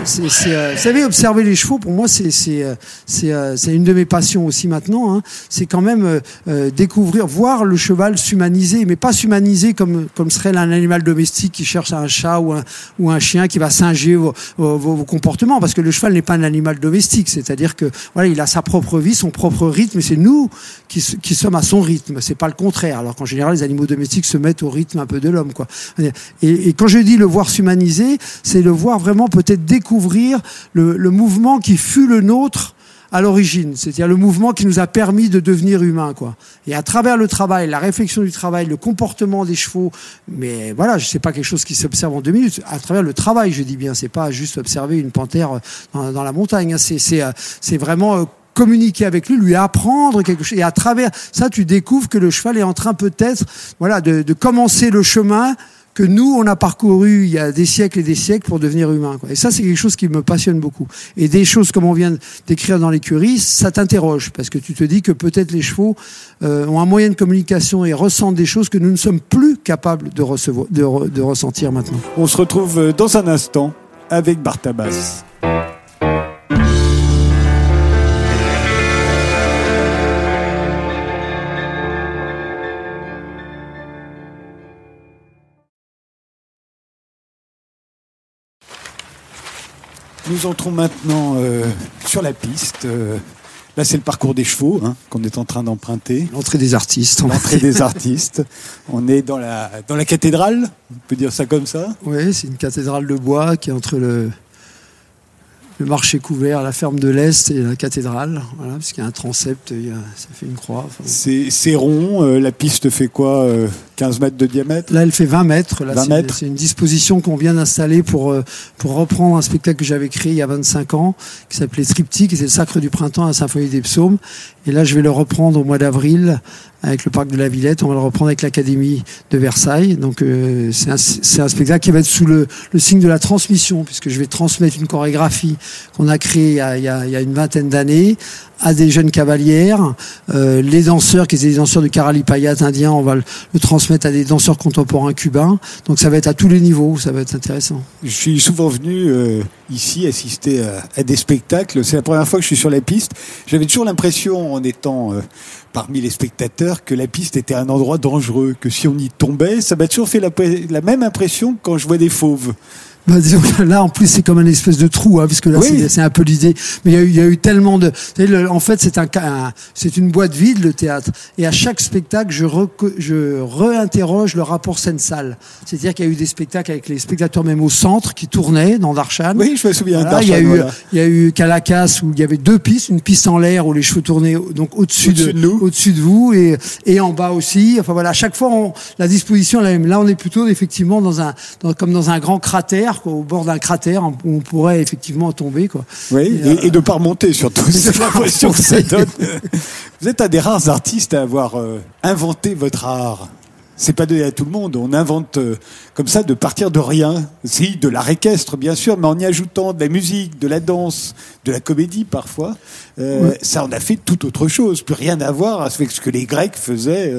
C'est, c'est, euh, vous savez, observer les chevaux, pour moi, c'est, c'est, euh, c'est, euh, c'est une de mes passions aussi maintenant. Hein. C'est quand même euh, découvrir, voir le cheval s'humaniser, mais pas s'humaniser comme, comme serait un animal domestique qui cherche un chat ou un, ou un chien qui va singer vos, vos, vos comportements, parce que le cheval n'est pas un animal domestique. C'est-à-dire que voilà, il a sa propre vie, son propre rythme, et c'est nous qui, qui sommes à son rythme. C'est pas le contraire. Alors qu'en général, les animaux domestiques se mettent au rythme un peu de l'homme, quoi. Et, quand je dis le voir s'humaniser, c'est le voir vraiment peut-être découvrir le mouvement qui fut le nôtre à l'origine, c'est-à-dire le mouvement qui nous a permis de devenir humains, quoi. Et à travers le travail, la réflexion du travail, le comportement des chevaux, mais voilà, je sais pas quelque chose qui s'observe en deux minutes. À travers le travail, je dis bien, c'est pas juste observer une panthère dans, dans la montagne. hein. C'est c'est euh, vraiment euh, communiquer avec lui, lui apprendre quelque chose. Et à travers ça, tu découvres que le cheval est en train peut-être, voilà, de, de commencer le chemin que nous, on a parcouru il y a des siècles et des siècles pour devenir humain. Quoi. Et ça, c'est quelque chose qui me passionne beaucoup. Et des choses comme on vient d'écrire dans l'écurie, ça t'interroge, parce que tu te dis que peut-être les chevaux euh, ont un moyen de communication et ressentent des choses que nous ne sommes plus capables de, recevoir, de, de ressentir maintenant. On se retrouve euh, dans un instant avec Bartabas. Nous entrons maintenant euh, sur la piste. euh, là, c'est le parcours des chevaux hein, qu'on est en train d'emprunter. L'entrée des artistes. L'entrée des artistes. On est dans la, dans la cathédrale, on peut dire ça comme ça. Oui, c'est une cathédrale de bois qui est entre le, le marché couvert, la ferme de l'Est et la cathédrale. Voilà, parce qu'il y a un transept, il y a- ça fait une croix. enfin, C'est rond, euh, la piste fait quoi 15 mètres de diamètre Là, elle fait 20 mètres. Là, 20 c'est- mètres. C'est une disposition qu'on vient d'installer pour, euh, pour reprendre un spectacle que j'avais créé il y a 25 ans, qui s'appelait Triptyque, qui était le Sacre du Printemps à la Symphonie des Psaumes. Et là, je vais le reprendre au mois d'avril avec le Parc de la Villette. On va le reprendre avec l'Académie de Versailles. Donc, euh, c'est un, c'est un spectacle qui va être sous le, le signe de la transmission, puisque je vais transmettre une chorégraphie qu'on a créée il y a, il y une vingtaine d'années à des jeunes cavalières. Euh, les danseurs, qui étaient des danseurs du Karalipayat indien, on va le, le transmettre à des danseurs contemporains cubains. Donc ça va être à tous les niveaux, ça va être intéressant. Je suis souvent venu euh, ici assister à, des spectacles. C'est la première fois que je suis sur la piste. J'avais toujours l'impression, en étant euh, parmi les spectateurs, que la piste était un endroit dangereux, que si on y tombait, ça m'a toujours fait la, la même impression que quand je vois des fauves. Bah, disons que là, en plus, c'est comme un espèce de trou, hein, parce que là, Oui. c'est- c'est un peu l'idée. Mais il y, a eu, il y a eu tellement de. le- en fait, c'est un, un- c'est une boîte vide, le théâtre. Et à chaque spectacle, je, reco- je réinterroge le rapport scène-salle. C'est-à-dire qu'il y a eu des spectacles avec les spectateurs même au centre qui tournaient dans Darshan. Oui, je me souviens. Voilà, il y a Darshan, eu, voilà. il y a eu Calacas où il y avait deux pistes, une piste en l'air où les cheveux tournaient donc au-dessus Au-dessus de, de nous. au-dessus de vous et, et en bas aussi. Enfin voilà, à chaque fois on- la disposition est la même. Là, on est plutôt effectivement dans un, dans- comme dans un grand cratère, quoi, au bord d'un cratère où on pourrait effectivement tomber. Quoi. Oui, Et, et, euh, et de pas remonter surtout. C'est l'impression que ça donne. Vous êtes un des rares artistes à avoir euh, inventé votre art. C'est pas donné à tout le monde. On invente euh, comme ça de partir de rien. Si, de l'art équestre, bien sûr, mais en y ajoutant de la musique, de la danse, de la comédie parfois. Euh. Ça, on a fait tout autre chose. Plus rien à voir avec ce que les Grecs faisaient.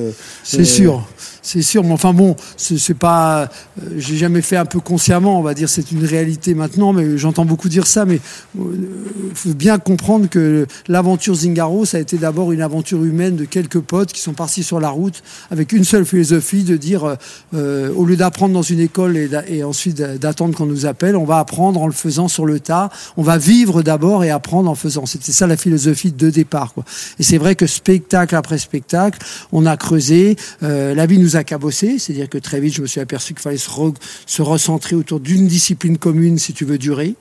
C'est sûr. C'est sûr, mais enfin bon, c'est pas, euh, j'ai jamais fait un peu consciemment, on va dire, c'est une réalité maintenant, mais j'entends beaucoup dire ça, mais il faut bien comprendre que l'aventure Zingaro, ça a été d'abord une aventure humaine de quelques potes qui sont partis sur la route avec une seule philosophie de dire, euh, euh, au lieu d'apprendre dans une école et, ensuite d'a- d'attendre qu'on nous appelle, on va apprendre en le faisant sur le tas, on va vivre d'abord et apprendre en faisant. C'était ça la philosophie de départ, quoi. Et c'est vrai que spectacle après spectacle, on a creusé, euh, la vie nous a cabossé, c'est-à-dire que très vite je me suis aperçu qu'il fallait se, re- se recentrer autour d'une discipline commune si tu veux durer.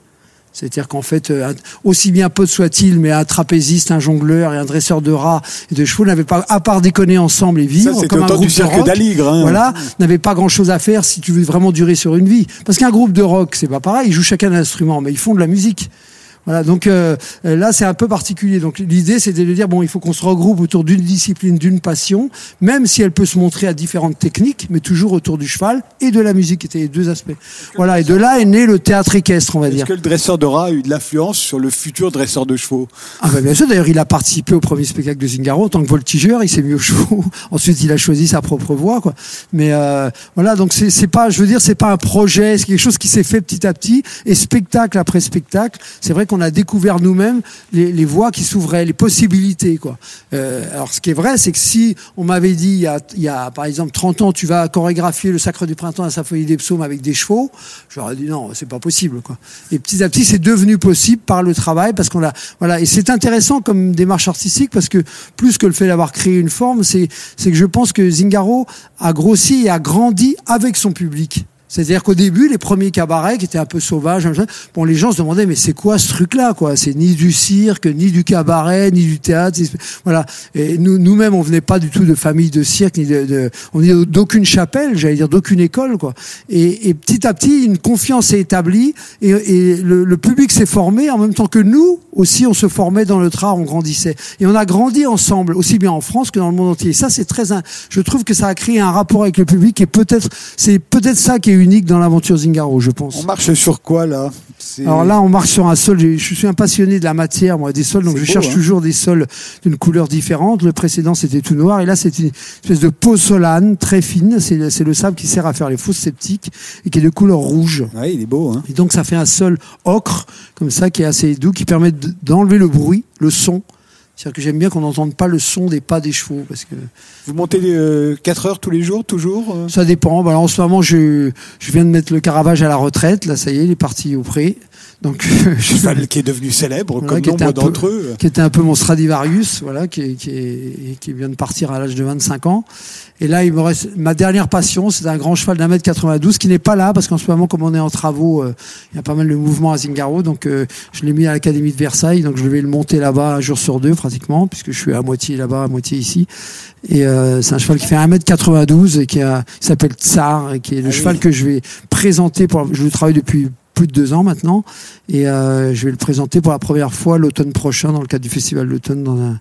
C'est-à-dire qu'en fait, euh, aussi bien pote soit-il, mais un trapéziste, un jongleur et un dresseur de rats et de chevaux n'avaient pas, à part déconner ensemble et vivre, comme un groupe du de rock, d'Aligre. Hein. voilà, n'avait pas grand-chose à faire si tu veux vraiment durer sur une vie. Parce qu'un groupe de rock, c'est pas pareil, ils jouent chacun un instrument, mais ils font de la musique. Voilà, donc euh, euh, là c'est un peu particulier. Donc l'idée c'était de dire bon, il faut qu'on se regroupe autour d'une discipline, d'une passion, même si elle peut se montrer à différentes techniques, mais toujours autour du cheval et de la musique, qui étaient les deux aspects. Voilà, et de là est né le théâtre équestre, on va Est-ce dire. que le dresseur de rats a eu de l'influence sur le futur dresseur de chevaux? Ah bah bien sûr, d'ailleurs il a participé au premier spectacle de Zingaro en tant que voltigeur, il s'est mis au chevaux. Ensuite il a choisi sa propre voie, quoi. Mais euh, voilà, donc c'est c'est pas, je veux dire, c'est pas un projet, c'est quelque chose qui s'est fait petit à petit et spectacle après spectacle. C'est vrai qu'on a découvert nous-mêmes les, voies qui s'ouvraient, les possibilités. Euh, alors ce qui est vrai, c'est que si on m'avait dit il y, a, par exemple 30 ans, tu vas chorégraphier le Sacre du Printemps à la Symphonie des Psaumes avec des chevaux, j'aurais dit non, c'est pas possible. Et petit à petit, c'est devenu possible par le travail, parce qu'on a, voilà, et c'est intéressant comme démarche artistique, parce que plus que le fait d'avoir créé une forme, c'est que je pense que Zingaro a grossi et a grandi avec son public. C'est-à-dire qu'au début, les premiers cabarets qui étaient un peu sauvages, bon, les gens se demandaient mais c'est quoi ce truc-là, quoi? C'est ni du cirque, ni du cabaret, ni du théâtre, voilà. Et nous, nous-mêmes, on venait pas du tout de famille de cirque, ni de, de- on est d'aucune chapelle, j'allais dire d'aucune école, quoi. Et, et petit à petit, une confiance s'est établie et, le, le public s'est formé en même temps que nous aussi, on se formait dans le train, on grandissait et on a grandi ensemble, aussi bien en France que dans le monde entier. Et ça, c'est très, je trouve que ça a créé un rapport avec le public et peut-être, c'est peut-être ça qui est unique dans l'aventure Zingaro, je pense. On marche sur quoi là? Alors là, on marche sur un sol. Je suis un passionné de la matière, moi, des sols. Donc je beau, cherche hein. toujours des sols d'une couleur différente. Le précédent, c'était tout noir. Et là, c'est une espèce de peau solane, très fine. C'est le- sable qui sert à faire les fausses sceptiques et qui est de couleur rouge. Ouais, il est beau. Hein. Et donc, ça fait un sol ocre, comme ça, qui est assez doux, qui permet de- d'enlever le bruit, le son. C'est-à-dire que j'aime bien qu'on n'entende pas le son des pas des chevaux, parce que Vous montez 4 heures tous les jours, toujours euh? Ça dépend. Bah, en ce moment, je, je viens de mettre le Caravage à la retraite. Là, ça y est, il est parti au pré. Donc, je, Cheval qui est devenu célèbre, Voilà, comme qui était nombre un peu- d'entre eux. qui était un peu mon Stradivarius, voilà, qui, est- qui, est- qui vient de partir à l'âge de 25 ans. Et là, il me reste ma dernière passion, c'est un grand cheval d'un mètre 92 qui n'est pas là parce qu'en ce moment, comme on est en travaux, euh, il y a pas mal de mouvements à Zingaro, donc euh, je l'ai mis à l'académie de Versailles, donc je vais le monter là-bas un jour sur deux pratiquement, puisque je suis à moitié là-bas, à moitié ici. Et euh, c'est un cheval qui fait 1m92 et qui a, il s'appelle Tsar, et qui est le Ah cheval oui. que je vais présenter. Pour, je le travaille depuis plus de deux ans maintenant, et euh, je vais le présenter pour la première fois l'automne prochain dans le cadre du festival d'automne dans un,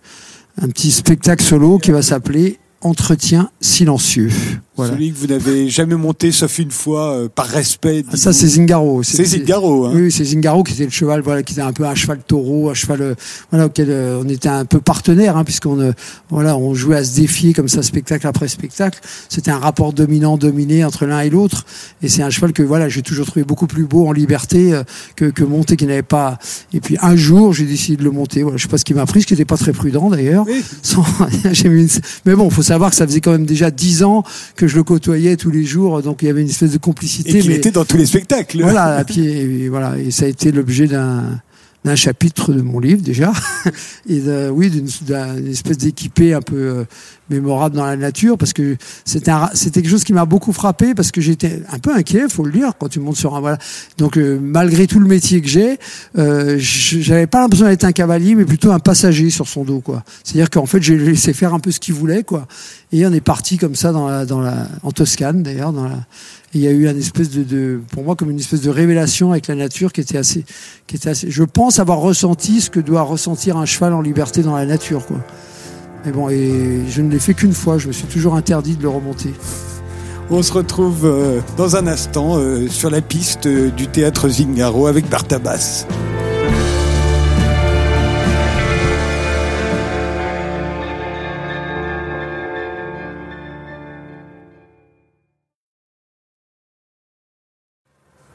un petit spectacle solo qui va s'appeler Entretien silencieux. Voilà. Celui que vous n'avez jamais monté sauf une fois euh, par respect. Ah, ça c'est Zingaro. C'est Zingaro. Hein. Oui, c'est Zingaro qui était le cheval, voilà, qui était un peu un cheval taureau, un cheval, euh, voilà, auquel euh, on était un peu partenaire, hein, puisqu'on, euh, voilà, on jouait à se défier comme ça, spectacle après spectacle. C'était un rapport dominant-dominé entre l'un et l'autre, et c'est un cheval que, voilà, j'ai toujours trouvé beaucoup plus beau en liberté euh, que, que monter qui n'avait pas. Et puis un jour, j'ai décidé de le monter. Voilà, je sais pas ce qui m'a pris, ce qui n'était pas très prudent d'ailleurs. Oui. Sans- Mais bon, faut savoir que ça faisait quand même déjà dix ans que je le côtoyais tous les jours, donc il y avait une espèce de complicité. Et qu'il mais... était dans tous les spectacles. Voilà, et voilà, et ça a été l'objet d'un d'un chapitre de mon livre déjà, et de- oui, d'une espèce d'équipé un peu euh, mémorable dans la nature, parce que c'était quelque chose qui m'a beaucoup frappé, parce que j'étais un peu inquiet, faut le dire, quand tu montes sur un voilà. Donc euh, malgré tout le métier que j'ai, euh, j'avais pas l'impression d'être un cavalier, mais plutôt un passager sur son dos, quoi. C'est-à-dire qu'en fait, j'ai laissé faire un peu ce qu'il voulait, quoi. Et on est parti comme ça dans la, dans la, en Toscane d'ailleurs, dans la, il y a eu une espèce de, pour moi, comme une espèce de révélation avec la nature qui était assez. Je pense avoir ressenti ce que doit ressentir un cheval en liberté dans la nature. Mais bon, et je ne l'ai fait qu'une fois. Je me suis toujours interdit de le remonter. On se retrouve euh, dans un instant euh, sur la piste euh, du théâtre Zingaro avec Bartabas.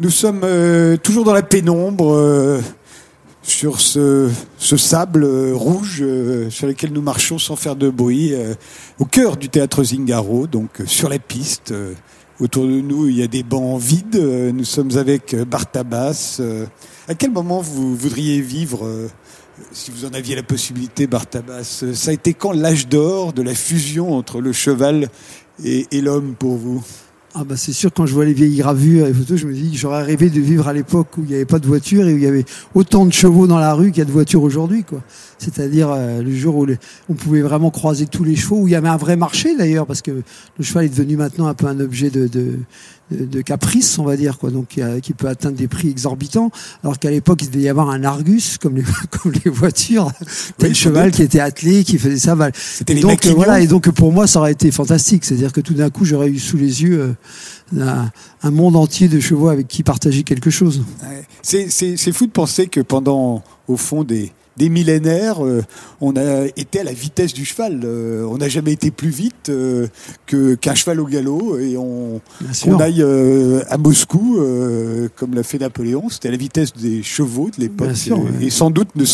Nous sommes euh, toujours dans la pénombre, euh, sur ce, ce sable euh, rouge sur lequel nous marchons sans faire de bruit, au cœur du théâtre Zingaro, donc sur la piste. autour de nous, il y a des bancs vides. nous sommes avec Bartabas. à quel moment vous voudriez vivre, si vous en aviez la possibilité, Bartabas? Ça a été quand l'âge d'or de la fusion entre le cheval et l'homme pour vous? Ah bah c'est sûr, quand je vois les vieilles gravures et photos, je me dis que j'aurais rêvé de vivre à l'époque où il n'y avait pas de voiture et où il y avait autant de chevaux dans la rue qu'il y a de voitures aujourd'hui. quoi. C'est-à-dire euh, le jour où les- on pouvait vraiment croiser tous les chevaux, où il y avait un vrai marché d'ailleurs, parce que le cheval est devenu maintenant un peu un objet de, de, de, de caprice, on va dire, quoi, donc qui, a- qui peut atteindre des prix exorbitants, alors qu'à l'époque il devait y avoir un Argus, comme les, comme les voitures, tel Oui, cheval qui était attelé, qui faisait ça. Val- C'était et les donc, euh, voilà, et donc pour moi, ça aurait été fantastique. C'est-à-dire que tout d'un coup, j'aurais eu sous les yeux euh, un, un monde entier de chevaux avec qui partager quelque chose. C'est fou de penser que pendant, au fond, des, des millénaires, euh, on a été à la vitesse du cheval. Euh, on n'a jamais été plus vite euh, que qu'un cheval au galop. Et on, qu'on aille à Moscou, comme l'a fait Napoléon, c'était à la vitesse des chevaux de l'époque. Et, et sans doute ne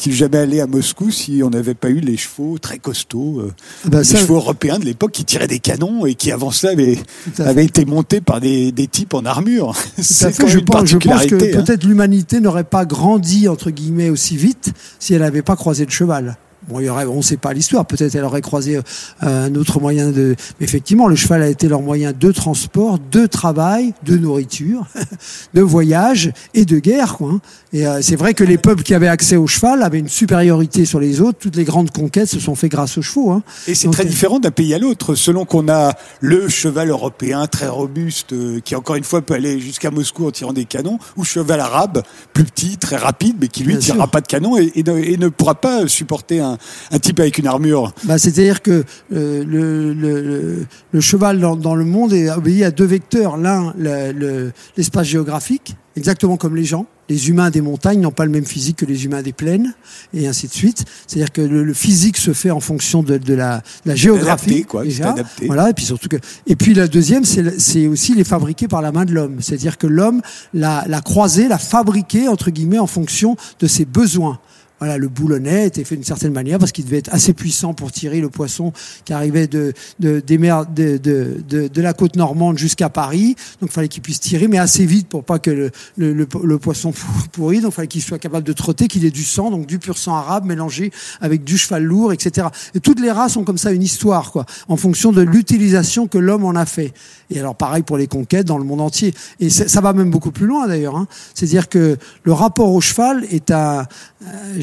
serait-il jamais allé à Moscou si on n'avait pas eu les chevaux très costauds, euh, Ah bah, les ça, chevaux européens de l'époque qui tiraient des canons et qui avant cela avaient, été montés par des, des types en armure. C'est Je une pense, je pense que hein. peut-être l'humanité n'aurait pas grandi entre guillemets aussi vite si elle n'avait pas croisé le cheval. Bon, il y aurait, on ne sait pas l'histoire. Peut-être elle aurait croisé euh, un autre moyen de. Mais effectivement, le cheval a été leur moyen de transport, de travail, de nourriture, de voyage et de guerre. Quoi. hein. Et euh, c'est vrai que les peuples qui avaient accès au cheval avaient une supériorité sur les autres. Toutes les grandes conquêtes se sont faites grâce aux chevaux. Hein. Et c'est très euh, différent d'un pays à l'autre, selon qu'on a le cheval européen très robuste, qui encore une fois peut aller jusqu'à Moscou en tirant des canons, ou cheval arabe, plus petit, très rapide, mais qui lui Bien tirera sûr. pas de canon et, et ne, et ne pourra pas supporter un, un type avec une armure. Bah, C'est-à-dire que euh, le, le, le- le cheval dans, dans le monde est obéi à deux vecteurs. L'un, le- le- l'espace géographique, exactement comme les gens. Les humains des montagnes n'ont pas le même physique que les humains des plaines, et ainsi de suite. C'est-à-dire que le, le physique se fait en fonction de, de la, la géographie. adapté, quoi, déjà. adapté. Voilà, et puis surtout que. Et puis la deuxième, c'est aussi les fabriquer par la main de l'homme. C'est-à-dire que l'homme l'a l'a croisé, l'a fabriqué entre guillemets en fonction de ses besoins. Voilà, le boulonnet était fait d'une certaine manière parce qu'il devait être assez puissant pour tirer le poisson qui arrivait de, de, des mers de, de, de, la côte normande jusqu'à Paris. Donc, il fallait qu'il puisse tirer, mais assez vite pour pas que le, le, le, poisson pour- pourrit. Donc, il fallait qu'il soit capable de trotter, qu'il ait du sang, donc du pur sang arabe mélangé avec du cheval lourd, etc. Et toutes les races ont comme ça une histoire, quoi, en fonction de l'utilisation que l'homme en a fait. Et alors, pareil pour les conquêtes dans le monde entier. Et ça va même beaucoup plus loin, d'ailleurs. Hein. C'est-à-dire que le rapport au cheval est euh,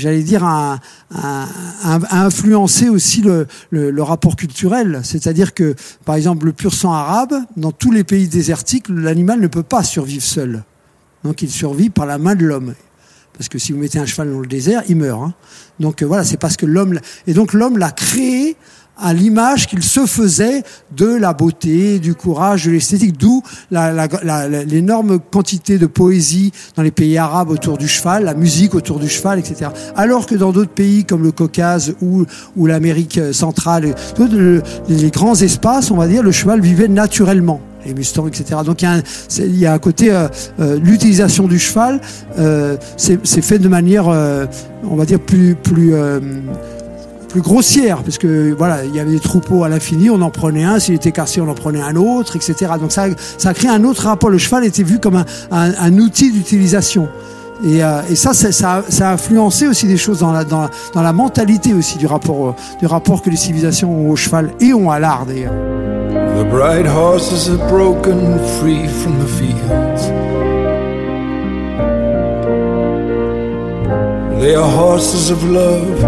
j'allais dire, un, un- a influencé aussi le, le, rapport culturel. C'est-à-dire que, par exemple, le pur sang arabe, dans tous les pays désertiques, l'animal ne peut pas survivre seul. Donc il survit par la main de l'homme. Parce que si vous mettez un cheval dans le désert, il meurt. hein. Donc euh, voilà, c'est parce que l'homme... Et donc l'homme l'a créé à l'image qu'il se faisait de la beauté, du courage, de l'esthétique, d'où l'énorme quantité de poésie dans les pays arabes autour du cheval, la musique autour du cheval, etc. Alors que dans d'autres pays comme le Caucase ou, ou l'Amérique centrale, les grands espaces, on va dire, le cheval vivait naturellement les Mustangs, etc. Donc il y a un, y a un côté, euh, euh, l'utilisation du cheval, euh, c'est fait de manière, euh, on va dire, plus, plus, euh, grossière, parce que voilà, il y avait des troupeaux à l'infini, on en prenait un, s'il était cassé, on en prenait un autre, etc. Donc ça, ça a créé un autre rapport. Le cheval était vu comme un, un, outil d'utilisation. Et, euh, ça, ça, a- influencé aussi des choses dans la, dans la, dans la mentalité aussi du rapport, au- du rapport que les civilisations ont au cheval et ont à l'art d'ailleurs. The bright horses broken free from the fields. They are horses of love,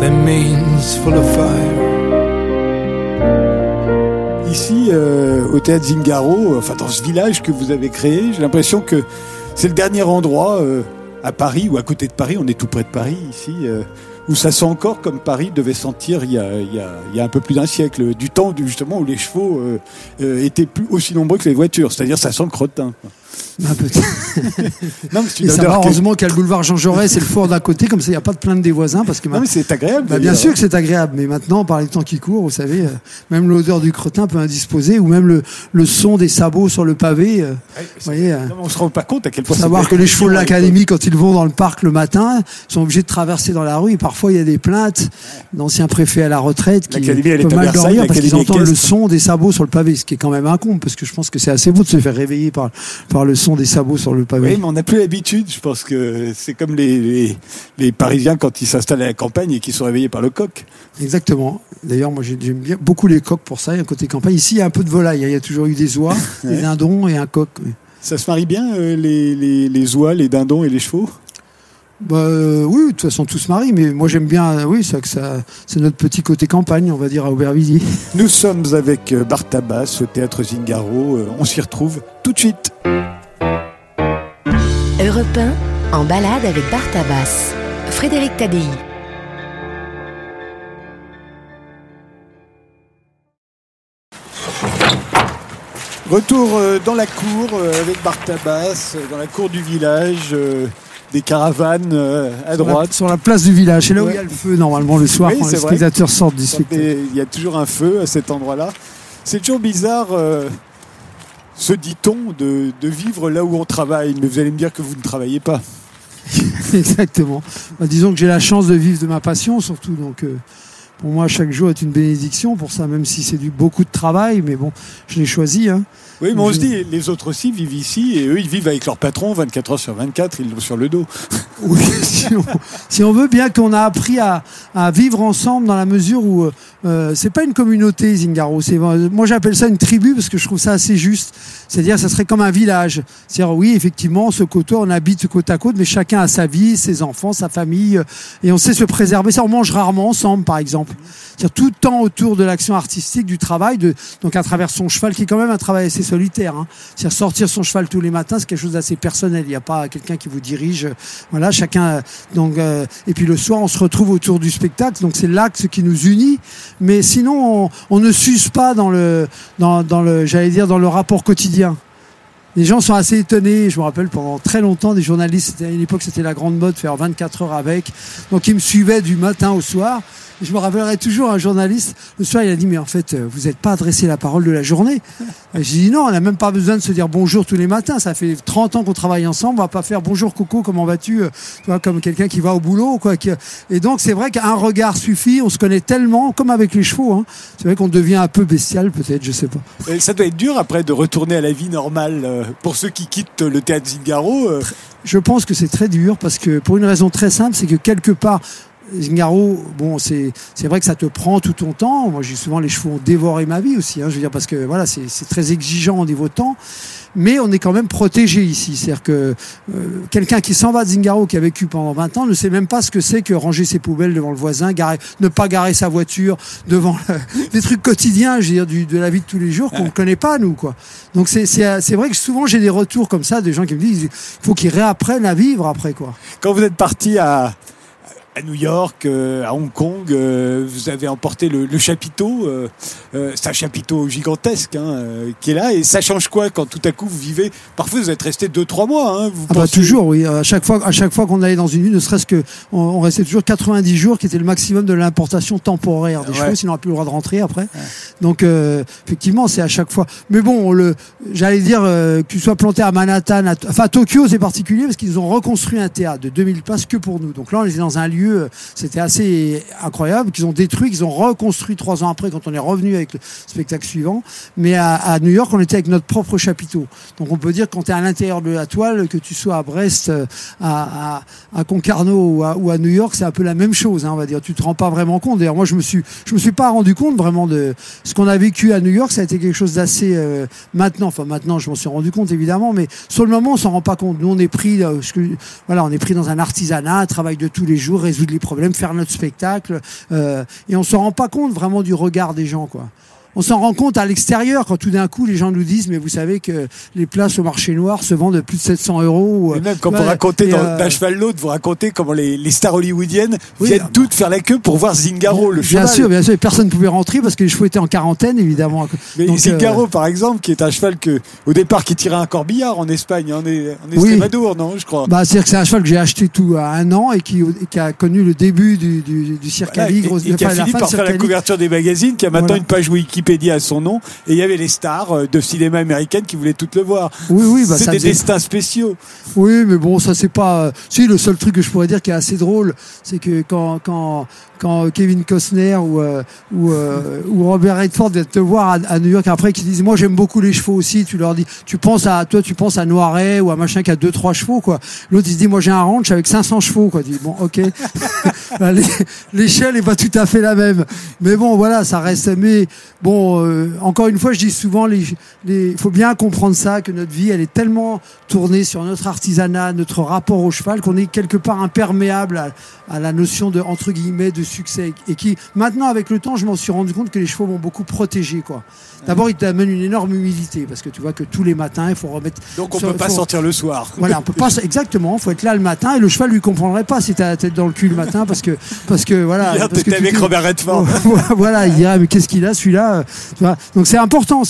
their manes full of fire. Ici, euh, au théâtre Zingaro, enfin dans ce village que vous avez créé, j'ai l'impression que c'est le dernier endroit euh, à Paris ou à côté de Paris, on est tout près de Paris ici, euh, où ça sent encore comme Paris devait sentir il y a, il y a, un peu plus d'un siècle, du temps justement où les chevaux étaient plus aussi nombreux que les voitures, c'est-à-dire ça sent le crottin. Un petit. Non, mais une ça va, heureusement qu'il y a le boulevard Jean Jaurès et le fort d'à côté, comme ça il n'y a pas de plainte des voisins. Parce que Non, mais c'est agréable. Bah, bien sûr que c'est agréable, mais maintenant, par les temps qui courent, vous savez, euh, même l'odeur du crottin peut indisposer, ou même le, le son des sabots sur le pavé. euh, Ouais, vous voyez, euh, non, on se rend pas compte à quel point savoir que les chevaux de l'académie, quand ils vont dans le parc le matin, sont obligés de traverser dans la rue. Et parfois, il y a des plaintes d'anciens préfets à la retraite qui peuvent mal dormir parce qu'ils entendent le son des sabots sur le pavé, ce qui est quand même incombe, parce que je pense que c'est assez beau de se faire réveiller par, par le son des sabots sur le pavé. Oui, mais on n'a plus l'habitude. Je pense que c'est comme les, les, les Parisiens quand ils s'installent à la campagne et qu'ils sont réveillés par le coq. Exactement. D'ailleurs, moi, j'ai- j'aime bien beaucoup les coqs pour ça. Il y a un côté campagne. Ici, il y a un peu de volaille. Il y a toujours eu des oies, des dindons et un coq. Ça se marie bien, euh, les, les, les oies, les dindons et les chevaux? Bah, euh, oui, de toute façon, tous se marient, mais moi j'aime bien, euh, oui, ça, que ça, c'est notre petit côté campagne, on va dire, à Aubervilliers. Nous sommes avec Bartabas au théâtre Zingaro. On s'y retrouve tout de suite. Europe 1, en balade avec Bartabas. Frédéric Tadei. Retour euh, dans la cour euh, avec Bartabas, euh, dans la cour du village, des caravanes euh, à Sur la- droite. Sur la, place du village, c'est là où il y a le feu, normalement, le soir, Oui, quand les spectateurs sortent du spectacle. Et Il y a toujours un feu à cet endroit-là. C'est toujours bizarre, euh, se dit-on, de, de vivre là où on travaille? Mais vous allez me dire que vous ne travaillez pas. Exactement. Bah, disons que j'ai la chance de vivre de ma passion, surtout, donc euh, pour moi, chaque jour est une bénédiction pour ça, même si c'est du beaucoup de travail, mais bon, je l'ai choisi. Hein. Oui, mais on se dit, les autres aussi vivent ici et eux, ils vivent avec leur patron 24 heures sur 24, ils l'ont sur le dos. Oui, si on, si on veut bien qu'on a appris à, à vivre ensemble dans la mesure où euh, euh, c'est pas une communauté Zingaro, c'est moi j'appelle ça une tribu parce que je trouve ça assez juste. C'est-à-dire ça serait comme un village. C'est-à-dire oui, effectivement, se côtoie, on habite côte à côte, mais chacun a sa vie, ses enfants, sa famille euh, et on sait se préserver. Ça, on mange rarement ensemble, par exemple. C'est-à-dire tout le temps autour de l'action artistique, du travail, de, donc à travers son cheval, qui est quand même un travail assez solitaire. Hein. C'est-à-dire sortir son cheval tous les matins, c'est quelque chose d'assez personnel. Il n'y a pas quelqu'un qui vous dirige. euh, Voilà, chacun. euh, Donc, euh, et puis le soir, on se retrouve autour du spectacle. Donc c'est l'acte qui nous unit. Mais sinon, on, ne s'use pas dans le, dans, dans le, rapport quotidien. Les gens sont assez étonnés. Je me rappelle pendant très longtemps, des journalistes, à une époque c'était la grande mode, faire 24 heures avec. Donc ils me suivaient du matin au soir. Je me rappellerai toujours un journaliste, le soir il a dit, mais en fait, euh, vous n'êtes pas adressé la parole de la journée. J'ai dit, non, on n'a même pas besoin de se dire bonjour tous les matins. Ça fait 30 ans qu'on travaille ensemble. On va pas faire bonjour Coco, comment vas-tu euh, comme quelqu'un qui va au boulot. Quoi. qui- Et donc c'est vrai qu'un regard suffit. On se connaît tellement, comme avec les chevaux. Hein. C'est vrai qu'on devient un peu bestial peut-être, je sais pas. Et ça doit être dur après de retourner à la vie normale. euh, Pour ceux qui quittent le théâtre Zingaro, euh, Je pense que c'est très dur parce que pour une raison très simple, c'est que quelque part, Zingaro, bon, c'est c'est vrai que ça te prend tout ton temps. Moi, j'ai souvent les chevaux ont dévoré ma vie aussi. Hein, je veux dire parce que voilà, c'est c'est très exigeant au niveau temps, mais on est quand même protégé ici. C'est-à-dire que euh, quelqu'un qui s'en va de Zingaro, qui a vécu pendant 20 ans, ne sait même pas ce que c'est que ranger ses poubelles devant le voisin, garer, ne pas garer sa voiture devant le- des trucs quotidiens, je veux dire, du, de la vie de tous les jours qu'on ne connaît pas nous, quoi. Donc c'est c'est c'est vrai que souvent j'ai des retours comme ça, des gens qui me disent, il faut qu'ils réapprennent à vivre après, quoi. quand vous êtes parti à, à New York, euh, à Hong Kong, euh, vous avez emporté le, le chapiteau. euh, c'est un chapiteau gigantesque hein, qui est là. Et ça change quoi quand tout à coup vous vivez? Parfois vous êtes resté 2-3 mois. Hein, vous Ah bah toujours, oui. À chaque fois, à chaque fois qu'on allait dans une ville, ne serait-ce que, on, on restait toujours 90 jours, qui était le maximum de l'importation temporaire des Ouais. chevaux, sinon on n'a plus le droit de rentrer après. Donc effectivement, c'est à chaque fois. Mais bon, le, j'allais dire que tu sois planté à Manhattan, à, enfin à Tokyo, c'est particulier parce qu'ils ont reconstruit un théâtre de 2000 places que pour nous. Donc là, on était dans un lieu, c'était assez incroyable, qu'ils ont détruit, qu'ils ont reconstruit trois ans après quand on est revenu avec le spectacle suivant. Mais à, New York, on était avec notre propre chapiteau. Donc on peut dire quand tu es à l'intérieur de la toile, que tu sois à Brest, euh, à, à, Concarneau ou à, New York, c'est un peu la même chose, hein, on va dire. Tu te rends pas vraiment compte. D'ailleurs, moi, je me suis, je me suis pas rendu compte vraiment de ce qu'on a vécu à New York. Ça a été quelque chose d'assez euh, maintenant. Enfin, maintenant, je m'en suis rendu compte évidemment, mais sur le moment, on s'en rend pas compte. Nous, on est pris, euh, voilà, on est pris dans un artisanat, un travail de tous les jours, résoudre les problèmes, faire notre spectacle, euh, et on s'en rend pas compte vraiment du regard des gens, quoi. On s'en rend compte à l'extérieur quand tout d'un coup les gens nous disent mais vous savez que les places au marché noir se vendent à plus de 700 euros. Et même quand Ouais, vous racontez dans- euh, d'un cheval l'autre, vous racontez comment les, les stars hollywoodiennes Oui, viennent ah bah. toutes faire la queue pour voir Zingaro, le Bien cheval. sûr, bien sûr, et personne ne pouvait rentrer parce que les chevaux étaient en quarantaine évidemment. Mais Donc, Zingaro, euh, par exemple, qui est un cheval que, au départ, qui tirait un corbillard en Espagne, en, est, en Oui. Non, je crois. Bah, c'est-à-dire que c'est un cheval que j'ai acheté tout à un an et qui, et qui a connu le début du, du, du cirque Voilà, à Ligre, et, et qui a fini fin par faire la couverture des magazines, qui a maintenant Voilà. une page Wikipédia à son nom, et il y avait les stars euh, de cinéma américaine qui voulaient toutes le voir. Oui, oui, bah, c'est des faisait- destins spéciaux. Oui, mais bon, ça c'est pas. euh, Si le seul truc que je pourrais dire qui est assez drôle, c'est que quand quand quand Kevin Costner ou euh, ou, euh, ou Robert Redford viennent te voir à, à New York après, qui disent moi j'aime beaucoup les chevaux aussi, tu leur dis, tu penses à toi, tu penses à Noiret ou à machin qui a deux trois chevaux quoi. L'autre il se dit moi j'ai un ranch avec 500 chevaux quoi. Dis bon ok, Bah, l'échelle est pas tout à fait la même, mais bon voilà ça reste. Mais bon euh, encore une fois je dis souvent les les faut bien comprendre ça que notre vie elle est tellement tournée sur notre artisanat, notre rapport au cheval qu'on est quelque part imperméable à, à la notion de entre guillemets de succès et qui maintenant avec le temps je m'en suis rendu compte que les chevaux m'ont beaucoup protégé quoi. D'abord ils t'amènent une énorme humilité parce que tu vois que tous les matins il faut remettre Donc on sur- peut pas faut- sortir le soir. voilà, on peut pas exactement, faut être là le matin et le cheval lui comprendrait pas si t'as la tête dans le cul le matin parce que parce que voilà, Hier, parce que tu avec te- Robert Redford. voilà, il dirait mais qu'est-ce qu'il a celui-là Donc c'est important.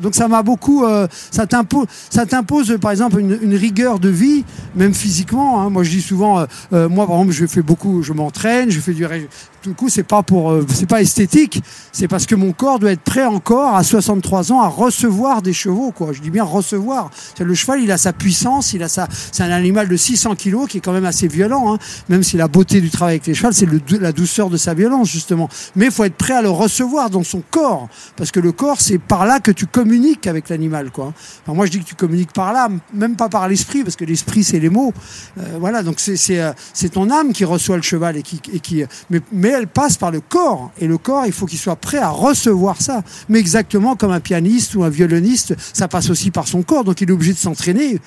donc ça m'a beaucoup. euh, ça t'impose, par exemple une, rigueur de vie, même physiquement. hein. Moi je dis souvent, euh, euh, moi par exemple je fais beaucoup, je m'entraîne, je fais du. Tout coup c'est pas pour, euh, c'est pas esthétique, c'est parce que mon corps doit être prêt encore à 63 ans à recevoir des chevaux. Je dis bien recevoir. Le cheval il a sa puissance, il a sa, c'est un animal de 600 kilos qui est quand même assez violent. Hein. Même si la beauté du travail avec les chevaux c'est la douceur de sa violence justement. Mais il faut être prêt à le recevoir dans son corps, parce que le corps, c'est par là que tu communiques avec l'animal, quoi. Enfin, moi, je dis que tu communiques par là, même pas par l'esprit, parce que l'esprit, c'est les mots. Euh, voilà, donc euh, c'est ton âme qui reçoit le cheval et qui et qui. Mais mais elle passe par le corps, et le corps, il faut qu'il soit prêt à recevoir ça. Mais exactement comme un pianiste ou un violoniste, ça passe aussi par son corps, donc il est obligé de s'entraîner.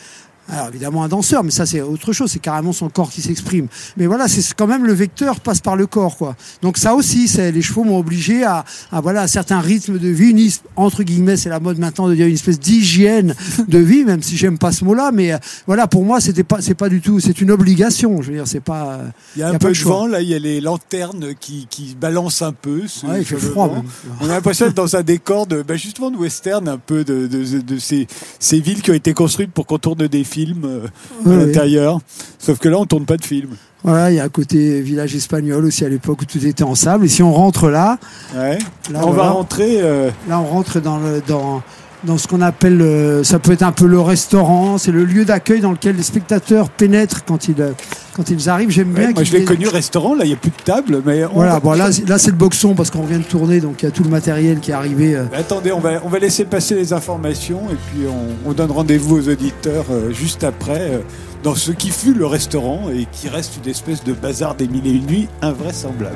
Alors évidemment un danseur, mais ça c'est autre chose, c'est carrément son corps qui s'exprime. Mais voilà, c'est quand même le vecteur passe par le corps, quoi. Donc ça aussi, c'est les chevaux m'ont obligé à, à voilà à certains rythmes de vie, une, entre guillemets, c'est la mode maintenant de dire une espèce d'hygiène de vie, même si j'aime pas ce mot-là, mais euh, voilà pour moi c'était pas c'est pas du tout, c'est une obligation. Je veux dire, c'est pas. euh, Il y a Y un a peu de choix. vent, là, il y a les lanternes qui, qui balancent un peu. ouais, il fait froid. même. On a l'impression d'être dans un décor de, bah, justement de western, un peu de, de, de ces, ces villes qui ont été construites pour qu'on tourne des films euh, Ouais, à l'intérieur. Sauf que là, on tourne pas de films. Voilà, il y a un côté village espagnol aussi à l'époque où tout était en sable. Et si on rentre là, Ouais. là, on voilà, va rentrer. euh, Là, on rentre dans le, dans, dans ce qu'on appelle, euh, ça peut être un peu le restaurant, c'est le lieu d'accueil dans lequel les spectateurs pénètrent quand ils, euh, quand ils arrivent. J'aime ouais, bien. moi, je l'ai connu restaurant. Là, il y a plus de table, mais on Voilà, bon, là, c'est- là c'est le boxon parce qu'on vient de tourner, donc il y a tout le matériel qui est arrivé. euh. Attendez, on va, on va laisser passer les informations et puis on, on donne rendez-vous aux auditeurs euh, juste après dans ce qui fut le restaurant et qui reste une espèce de bazar des mille et une nuits invraisemblable.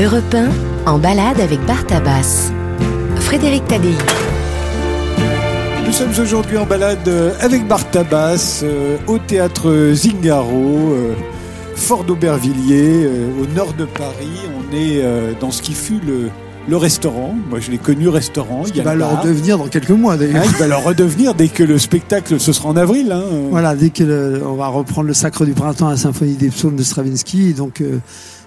Europe 1, en balade avec Bartabas. Frédéric Tadei. Nous sommes aujourd'hui en balade euh, avec Bartabas euh, au théâtre Zingaro, euh, Fort d'Aubervilliers, euh, au nord de Paris. On est euh, dans ce qui fut le, le restaurant. Moi, je l'ai connu restaurant. Il va le leur bar. devenir dans quelques mois d'ailleurs. Hein, il va leur redevenir dès que le spectacle, ce sera en avril. Hein. Voilà, dès que le- on va reprendre le Sacre du printemps à la Symphonie des psaumes de Stravinsky, donc euh,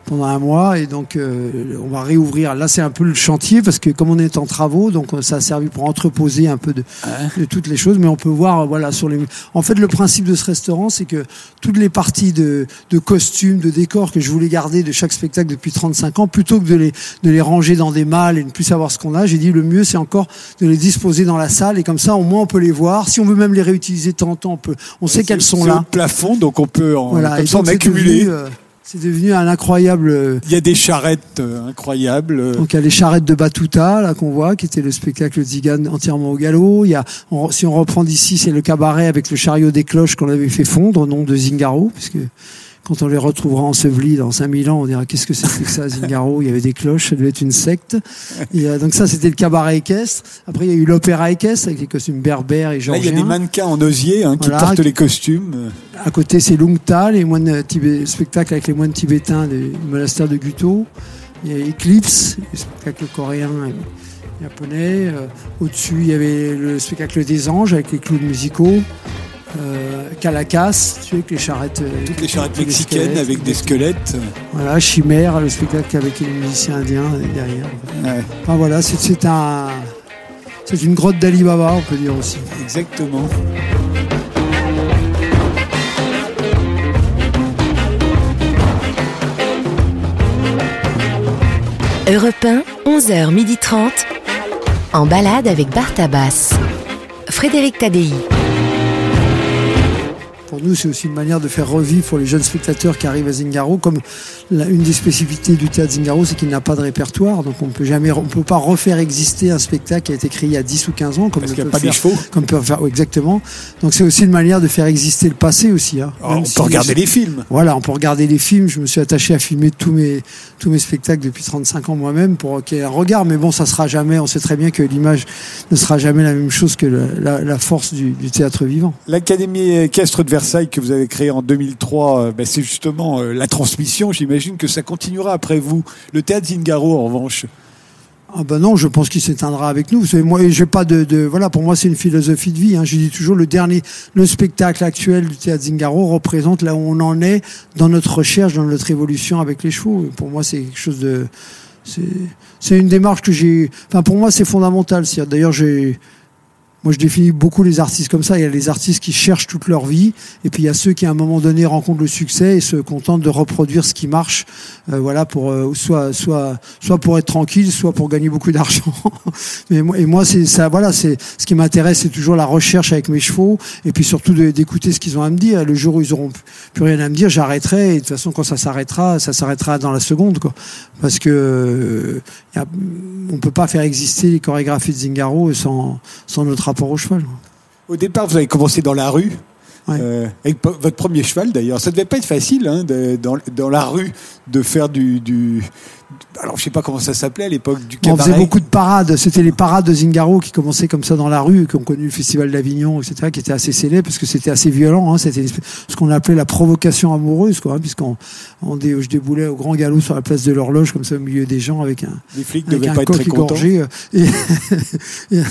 pendant un mois, et donc euh, on va réouvrir. Là, c'est un peu le chantier parce que comme on est en travaux, donc euh, ça a servi pour entreposer un peu de, de toutes les choses, mais on peut voir, euh, voilà, sur les. En fait, le principe de ce restaurant, c'est que toutes les parties de, de costumes, de décors que je voulais garder de chaque spectacle depuis 35 ans, plutôt que de les, de les ranger dans des malles et ne plus savoir ce qu'on a, j'ai dit le mieux, c'est encore de les disposer dans la salle et comme ça, au moins, on peut les voir. Si on veut même les réutiliser de temps en temps, on peut, on sait qu'elles sont là. plafond, donc on peut en, Voilà. comme ça en accumuler. devenu, euh, C'est devenu un incroyable. euh, Il y a des charrettes euh, incroyables. Donc il y a les charrettes de Batuta là qu'on voit, qui était le spectacle Zigan entièrement au galop. Il y a, on- si on reprend d'ici, c'est le cabaret avec le chariot des cloches qu'on avait fait fondre au nom de Zingaro, puisque quand on les retrouvera ensevelis dans 5000 ans, on dira qu'est-ce que c'était que ça, Zingaro? Il y avait des cloches, ça devait être une secte. Et euh, donc ça, c'était le cabaret équestre. Après, il y a eu l'opéra équestre avec les costumes berbères et Là, il georgiens. y a des mannequins en osier hein, qui Voilà, portent les costumes. À côté, c'est Lungta, les moines tibé- spectacle avec les moines tibétains du monastère de Guto. Il y a Eclipse, le spectacle coréen et japonais. Euh, Au-dessus, il y avait le spectacle des anges avec les clowns musicaux. Euh, Calacas, tu sais, avec les charrettes. euh, Toutes les charrettes mexicaines avec des squelettes. Voilà, Chimère, le spectacle avec les musiciens indiens derrière. Ouais, Enfin voilà, c'est- c'est un. C'est une grotte d'Ali Baba, on peut dire aussi. exactement. Europe 1, 11h30. En balade avec Bartabas. Frédéric Tadei. Pour nous, c'est aussi une manière de faire revivre pour les jeunes spectateurs qui arrivent à Zingaro. Comme la- une des spécificités du théâtre Zingaro, c'est qu'il n'a pas de répertoire, donc on peut jamais, on peut pas refaire exister un spectacle qui a été créé il y a 10 ou 15 ans, comme Parce qu'il n'y a pas des faire- chevaux. comme peuvent faire, oui, exactement. Donc c'est aussi une manière de faire exister le passé aussi. hein. Alors, Même on si peut regarder les films. Voilà, on peut regarder les films. Je me suis attaché à filmer tous mes, tous mes spectacles depuis 35 ans moi-même pour qu'il y ait un regard. Mais bon, ça sera jamais, on sait très bien que l'image ne sera jamais la même chose que le- la, la force du, du théâtre vivant. L'Académie équestre de Versailles que vous avez créée en 2003, euh, ben, c'est justement euh, la transmission. J'imagine que ça continuera après vous. Le théâtre Zingaro, en revanche. Ah ben non, je pense qu'il s'éteindra avec nous. Vous savez, moi, j'ai pas de, voilà, pour moi, c'est une philosophie de vie. Hein. Je dis toujours, le dernier, le spectacle actuel du théâtre Zingaro représente là où on en est dans notre recherche, dans notre évolution avec les chevaux. Pour moi, c'est quelque chose de, c'est, c'est une démarche que j'ai. Enfin, pour moi, c'est fondamental. D'ailleurs, j'ai, moi, je définis beaucoup les artistes comme ça. Il y a les artistes qui cherchent toute leur vie, et puis il y a ceux qui, à un moment donné, rencontrent le succès et se contentent de reproduire ce qui marche, euh, voilà, pour euh, soit, soit, soit pour être tranquille, soit pour gagner beaucoup d'argent. Et moi, c'est ça, voilà, c'est ce qui m'intéresse, c'est toujours la recherche avec mes chevaux, et puis surtout d'écouter ce qu'ils ont à me dire. Le jour où ils auront plus- rien à me dire, j'arrêterai. Et de toute façon, quand ça s'arrêtera, ça s'arrêtera dans la seconde, quoi. Parce que euh, y on peut pas faire exister les chorégraphies de Zingaro sans, sans notre rapport au cheval. Au départ, vous avez commencé dans la rue. Ouais. euh, avec votre premier cheval d'ailleurs, ça devait pas être facile hein, de- dans, dans la rue de faire du, du alors je sais pas comment ça s'appelait à l'époque du On cabaret. faisait beaucoup de parades. C'était les parades de Zingaro qui commençaient comme ça dans la rue, qui ont connu le festival d'Avignon, etc., qui étaient assez célèbres parce que c'était assez violent. Hein. C'était ce qu'on appelait la provocation amoureuse, quoi, hein, puisqu'on on dé- je déboulais au grand galop sur la place de l'horloge, comme ça au milieu des gens, avec un, Les flics avec devaient un pas être très contents. égorgé. euh, Et, et,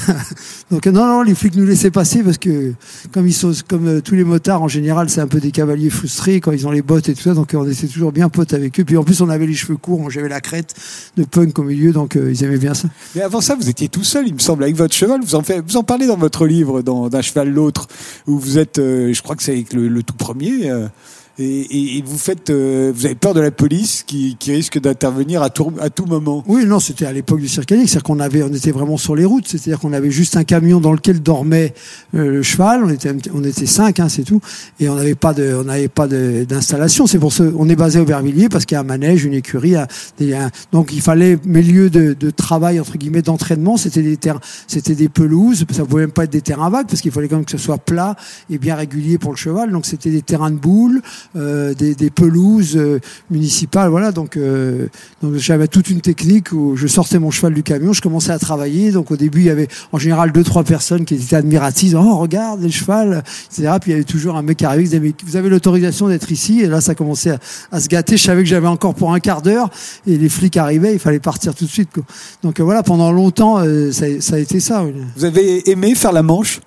donc non, non, les flics nous laissaient passer parce que comme ils sont, comme euh, tous les motards en général, c'est un peu des cavaliers frustrés quand ils ont les bottes et tout ça. Donc on était toujours bien potes avec eux. Puis en plus on avait les cheveux courts, j'avais la de punk au milieu, donc euh, ils aimaient bien ça. Mais avant ça, vous étiez tout seul, il me semble, avec votre cheval. Vous en, vous en parlez dans votre livre, dans D'un cheval l'autre, où vous êtes, euh, je crois que c'est avec le, le tout premier, euh, et, et- vous faites, euh, vous avez peur de la police qui, qui risque d'intervenir à tout, à tout moment. Oui, non, c'était à l'époque du circadique, c'est-à-dire qu'on avait, on était vraiment sur les routes, c'est-à-dire qu'on avait juste un camion dans lequel dormait euh, le cheval, on était, on était cinq, hein, c'est tout, et on n'avait pas de, on n'avait pas d'installation. C'est pour ça, on est basé au Bervilliers parce qu'il y a un manège, une écurie, un- un- donc il fallait mes lieux de, de travail entre guillemets d'entraînement, c'était des terrains, c'était des pelouses, ça pouvait même pas être des terrains vagues parce qu'il fallait quand même que ce soit plat et bien régulier pour le cheval, donc c'était des terrains de boules, euh, des, des pelouses euh, municipales, voilà, donc. euh, donc j'avais toute une technique où je sortais mon cheval du camion, je commençais à travailler. Donc au début, il y avait en général deux trois personnes qui étaient admiratrices. Oh regarde le cheval, etc. Puis il y avait toujours un mec qui arrivait qui disait vous avez l'autorisation d'être ici. Et là ça commençait à, se gâter. Je savais que j'avais encore pour un quart d'heure et les flics arrivaient, il fallait partir tout de suite. Quoi. Donc voilà, pendant longtemps euh, ça, ça a été ça. Vous avez aimé faire la manche?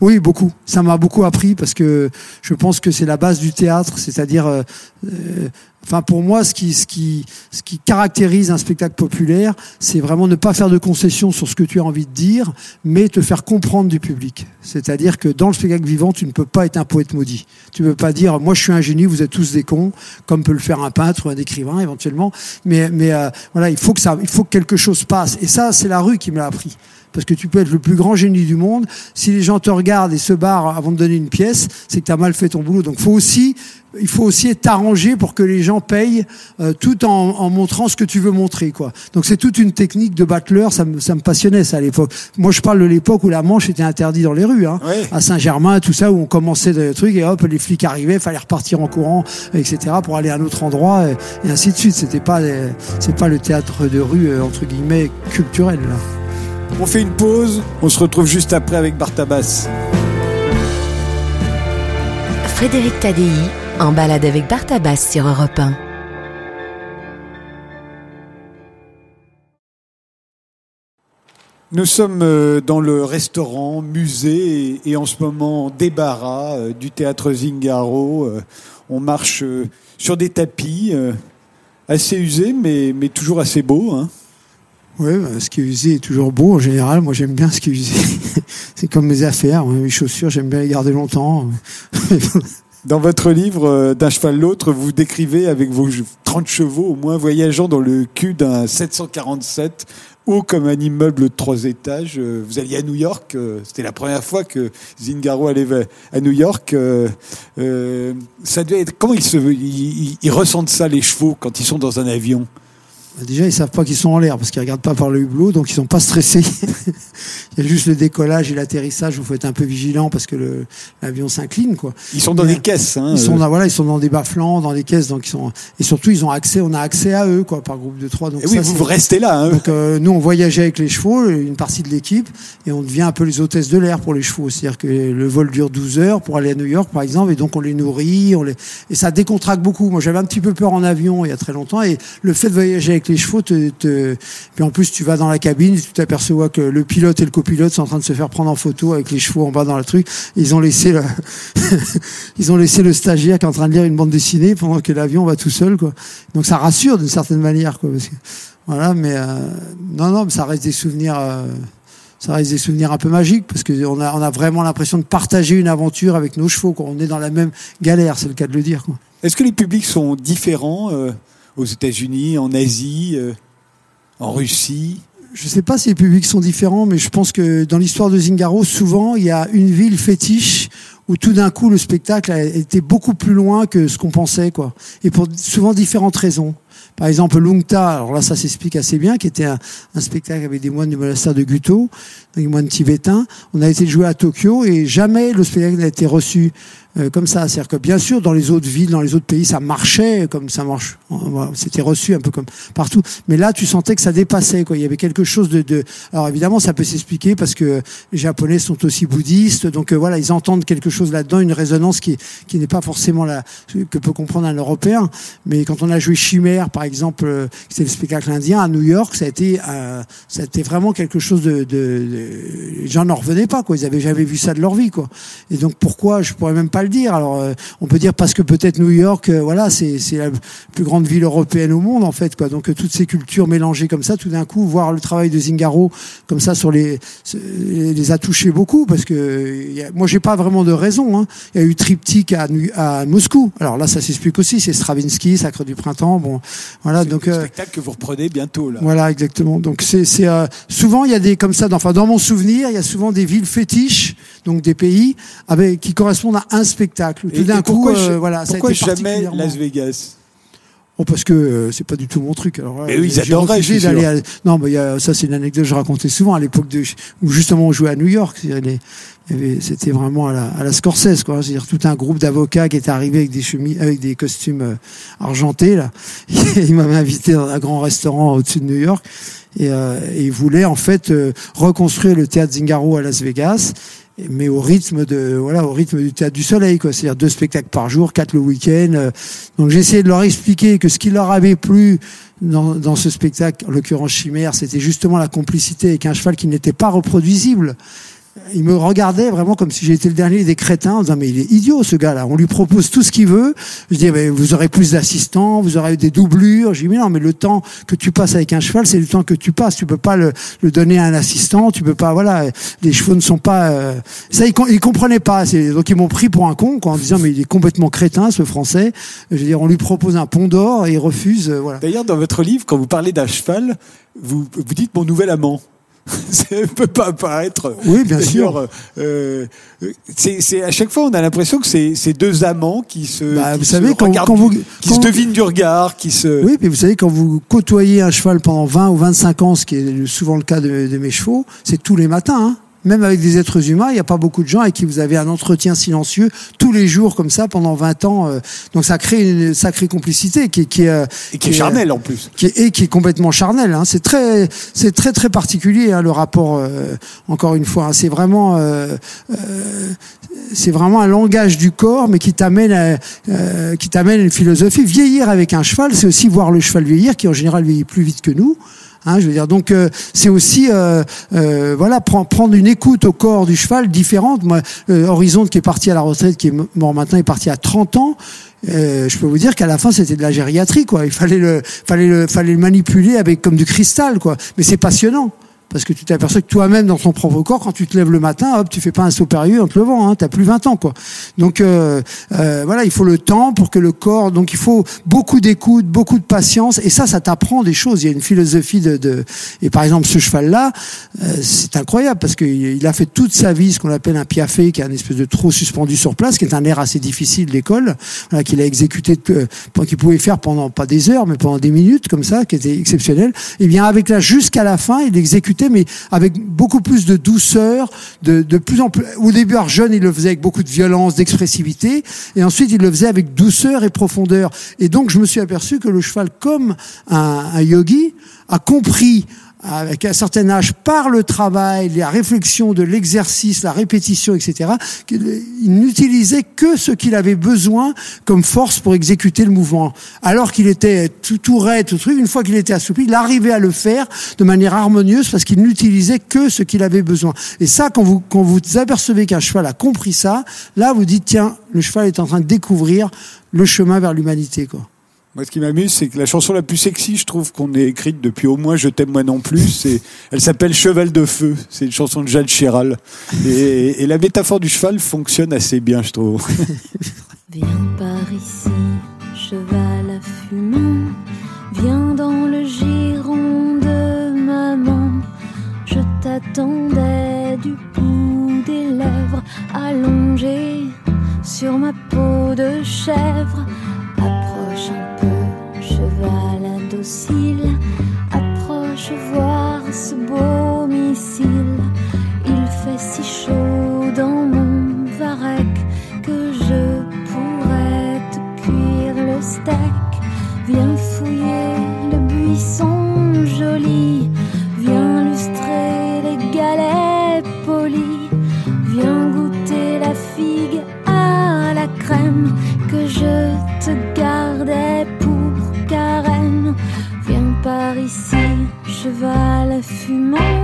Oui, beaucoup. Ça m'a beaucoup appris parce que je pense que c'est la base du théâtre, c'est-à-dire, euh, euh, enfin pour moi, ce qui, ce qui, ce qui caractérise un spectacle populaire, c'est vraiment ne pas faire de concessions sur ce que tu as envie de dire, mais te faire comprendre du public. C'est-à-dire que dans le spectacle vivant, tu ne peux pas être un poète maudit. Tu ne peux pas dire, moi je suis un génie, vous êtes tous des cons, comme peut le faire un peintre ou un écrivain éventuellement. Mais, mais euh, voilà, il faut que ça, il faut que quelque chose passe. Et ça, c'est la rue qui me l'a appris. Parce que tu peux être le plus grand génie du monde. Si les gens te regardent et se barrent avant de donner une pièce, c'est que tu as mal fait ton boulot. Donc faut aussi, il faut aussi être arrangé pour que les gens payent euh, tout en, en montrant ce que tu veux montrer, quoi. Donc c'est toute une technique de battleur. Ça me, ça me passionnait ça à l'époque. Moi, je parle de l'époque où la manche était interdite dans les rues, hein, Ouais. à Saint-Germain, tout ça, où on commençait des trucs et hop, les flics arrivaient, fallait repartir en courant, etc., pour aller à un autre endroit et, et ainsi de suite. C'était pas, c'est pas le théâtre de rue euh, entre guillemets culturel. Là. On fait une pause, on se retrouve juste après avec Bartabas. Frédéric Tadei, en balade avec Bartabas sur Europe 1. Nous sommes euh, dans le restaurant, musée et, en ce moment débarras euh, du théâtre Zingaro. Euh, On marche sur des tapis assez usés mais, mais toujours assez beaux. hein. Ouais, bah, ce qui est est toujours beau en général. Moi, j'aime bien ce qui est usé. c'est comme mes affaires. hein. Mes chaussures, j'aime bien les garder longtemps. Dans votre livre euh, D'un cheval l'autre, vous décrivez avec vos 30 chevaux au moins voyageant dans le cul d'un 747 haut comme un immeuble de trois étages. Euh, Vous alliez à New York, euh, c'était la première fois que Zingaro allait à New York. Ça devait être comment se, ils ressentent ça les chevaux quand ils sont dans un avion? Déjà, ils savent pas qu'ils sont en l'air parce qu'ils regardent pas par le hublot, donc ils sont pas stressés. Il y a juste le décollage et l'atterrissage où il faut être un peu vigilant parce que l'avion s'incline, quoi. Ils sont dans Mais des caisses. Hein, Ils sont euh, dans, voilà, ils sont dans des bas-flancs, dans des caisses, donc ils sont et surtout ils ont accès, on a accès à eux, quoi, par groupe de trois. Donc et oui, vous, c'est- vous restez là. Hein. Donc euh, nous on voyageait avec les chevaux, une partie de l'équipe, et on devient un peu les hôtesses de l'air pour les chevaux. C'est-à-dire que le vol dure 12 heures pour aller à New York par exemple, et donc on les nourrit, on les et ça décontracte beaucoup. Moi j'avais un petit peu peur en avion il y a très longtemps, et le fait de voyager avec les chevaux, te, puis en plus tu vas dans la cabine, tu t'aperçois que le pilote et le copilote sont en train de se faire prendre en photo avec les chevaux en bas dans le truc. Ils ont laissé le... ils ont laissé le stagiaire qui est en train de lire une bande dessinée pendant que l'avion va tout seul, quoi. Donc ça rassure d'une certaine manière, quoi. Voilà, mais euh, non, non, mais ça reste des souvenirs. euh, ça reste des souvenirs un peu magiques parce que on a, on a vraiment l'impression de partager une aventure avec nos chevaux. Quoi. On est dans la même galère, c'est le cas de le dire. Est-ce que les publics sont différents euh, aux États-Unis, en Asie, euh, en Russie Je sais pas si les publics sont différents, mais je pense que dans l'histoire de Zingaro, souvent il y a une ville fétiche où tout d'un coup le spectacle a été beaucoup plus loin que ce qu'on pensait, quoi. Et pour souvent différentes raisons. Par exemple, Lungta, alors là ça s'explique assez bien, qui était un, un spectacle avec des moines du monastère de Guto, des moines tibétains. On a été joué à Tokyo et jamais le spectacle n'a été reçu euh, comme ça. C'est-à-dire que bien sûr, dans les autres villes, dans les autres pays, ça marchait comme ça marche. C'était reçu un peu comme partout. Mais là, tu sentais que ça dépassait. Quoi. Il y avait quelque chose de, de... Alors évidemment, ça peut s'expliquer parce que les Japonais sont aussi bouddhistes. Donc euh, voilà, ils entendent quelque chose là-dedans, une résonance qui, qui n'est pas forcément la que peut comprendre un Européen. Mais quand on a joué Chimère, par exemple, euh, c'était le spectacle indien à New York, ça a été, euh, ça a été vraiment quelque chose de, de, de... les gens n'en revenaient pas. Quoi. Ils avaient jamais vu ça de leur vie. Quoi. Et donc pourquoi Je pourrais même pas le dire. Alors euh, on peut dire parce que peut-être New York, euh, voilà, c'est c'est la plus grande ville européenne au monde en fait. Quoi. Donc euh, toutes ces cultures mélangées comme ça, tout d'un coup, voir le travail de Zingaro comme ça sur les les a touchés beaucoup parce que y a, moi j'ai pas vraiment de raison. Hein. Il y a eu Triptyque à, à Moscou. Alors là, ça s'explique aussi. C'est Stravinsky, Sacre du printemps. Bon, voilà. Donc le euh, spectacle que vous reprenez bientôt là. voilà, exactement. Donc c'est c'est souvent il y a des comme ça. Dans, enfin dans mon souvenir, il y a souvent des villes fétiches, donc des pays avec qui correspondent à un spectacle. Tout d'un coup, pourquoi, euh, voilà, ça a pourquoi été jamais Las Vegas? Oh, parce que euh, c'est pas du tout mon truc. Alors, Mais euh, oui, ils adoreraient, d'aller à- Non, mais y a- ça c'est une anecdote que je racontais souvent à l'époque de où justement on jouait à New York. C'était vraiment à la, à la Scorsese, quoi. C'est-à-dire tout un groupe d'avocats qui était arrivé avec des chemises, avec des costumes euh, argentés là. ils m'avaient invité dans un grand restaurant au-dessus de New York et, euh, et ils voulaient en fait euh, reconstruire le théâtre Zingaro à Las Vegas mais au rythme de voilà au rythme du théâtre du soleil quoi c'est-à-dire deux spectacles par jour quatre le week-end euh. donc j'ai essayé de leur expliquer que ce qui leur avait plu dans, dans ce spectacle en l'occurrence Chimère c'était justement la complicité avec un cheval qui n'était pas reproduisible il me regardait vraiment comme si j'étais le dernier des crétins en disant mais il est idiot ce gars-là. On lui propose tout ce qu'il veut. Je dis mais vous aurez plus d'assistants, vous aurez des doublures. Je dis mais non mais le temps que tu passes avec un cheval c'est le temps que tu passes. Tu peux pas le, le donner à un assistant. Tu peux pas voilà. Les chevaux ne sont pas euh, ça ils, ils comprenaient pas. Donc ils m'ont pris pour un con quoi, en disant mais il est complètement crétin ce français. Je veux dire on lui propose un pont d'or et il refuse. euh, voilà. D'ailleurs, dans votre livre, quand vous parlez d'un cheval, vous, vous dites mon nouvel amant. Ça ne peut pas paraître. Oui, bien sûr. euh, euh, c'est à chaque fois, on a l'impression que c'est deux amants qui se, Bah, qui vous se savez, quand- regardent quand vous- qui quand se devinent du regard, qui se. Oui, puis vous savez, quand vous côtoyez un cheval pendant 20 ou 25 ans, ce qui est souvent le cas de, de mes chevaux, c'est tous les matins. hein. Même avec des êtres humains, il n'y a pas beaucoup de gens avec qui vous avez un entretien silencieux tous les jours comme ça pendant 20 ans. euh. donc ça crée une sacrée complicité qui, est- qui, est, euh, Et qui est charnel en plus. qui est, et qui est complètement charnel. Hein. C'est très, c'est très très particulier hein, le rapport. euh, encore une fois, hein. c'est vraiment, euh, euh, c'est vraiment un langage du corps, mais qui t'amène, à- euh, qui t'amène à une philosophie. Vieillir avec un cheval, c'est aussi voir le cheval vieillir, qui en général vieillit plus vite que nous. Hein, je veux dire, donc euh, c'est aussi euh, euh, voilà prendre, prendre une écoute au corps du cheval différente. Moi, euh, Horizonte qui est parti à la retraite, qui est mort maintenant, est parti à 30 ans. Euh, je peux vous dire qu'à la fin c'était de la gériatrie quoi. Il fallait le, fallait le, fallait le manipuler avec comme du cristal quoi. Mais c'est passionnant. Parce que tu t'aperçois que toi-même, dans ton propre corps, quand tu te lèves le matin, hop, tu fais pas un saut périlleux en te levant. Hein, T'as plus 20 ans, quoi. Donc euh, euh, voilà, il faut le temps pour que le corps. Donc il faut beaucoup d'écoute, beaucoup de patience, et ça, ça t'apprend des choses. Il y a une philosophie de. de... Et par exemple, ce cheval-là, euh, c'est incroyable parce qu'il il a fait toute sa vie ce qu'on appelle un piafé, qui est un espèce de trot suspendu sur place, qui est un air assez difficile d'école, voilà, qu'il a exécuté, euh, qu'il pouvait faire pendant pas des heures, mais pendant des minutes comme ça, qui était exceptionnel. Et bien avec là jusqu'à la fin, il mais avec beaucoup plus de douceur, de, de plus en plus. Au début, alors, jeune, il le faisait avec beaucoup de violence, d'expressivité, et ensuite il le faisait avec douceur et profondeur. Et donc je me suis aperçu que le cheval, comme un yogi, a compris avec un certain âge, par le travail, la réflexion de l'exercice, la répétition, etc., il n'utilisait que ce qu'il avait besoin comme force pour exécuter le mouvement. Alors qu'il était tout, tout raide, tout truc, une fois qu'il était assoupli, il arrivait à le faire de manière harmonieuse parce qu'il n'utilisait que ce qu'il avait besoin. Et ça, quand vous, quand vous apercevez qu'un cheval a compris ça, là, vous dites, tiens, le cheval est en train de découvrir le chemin vers l'humanité, quoi. Moi, ce qui m'amuse, c'est que la chanson la plus sexy, je trouve, qu'on ait écrite depuis au moins Je t'aime moi non plus, elle s'appelle Cheval de feu. C'est une chanson de Jacques Chéral. Et, et la métaphore du cheval fonctionne assez bien, je trouve. Viens par ici, cheval à fumant. Viens dans le giron de maman. Je t'attendais du bout des lèvres, allongé sur ma peau de chèvre. Approche un peu, cheval indocile. Approche voir ce beau missile. Il fait si chaud dans mon varech que je pourrais te cuire le steak. Viens fouiller le buisson joli. Viens lustrer les galets polis. Viens goûter la figue à la crème que je te gardais pour carême. Viens par ici, cheval fumant.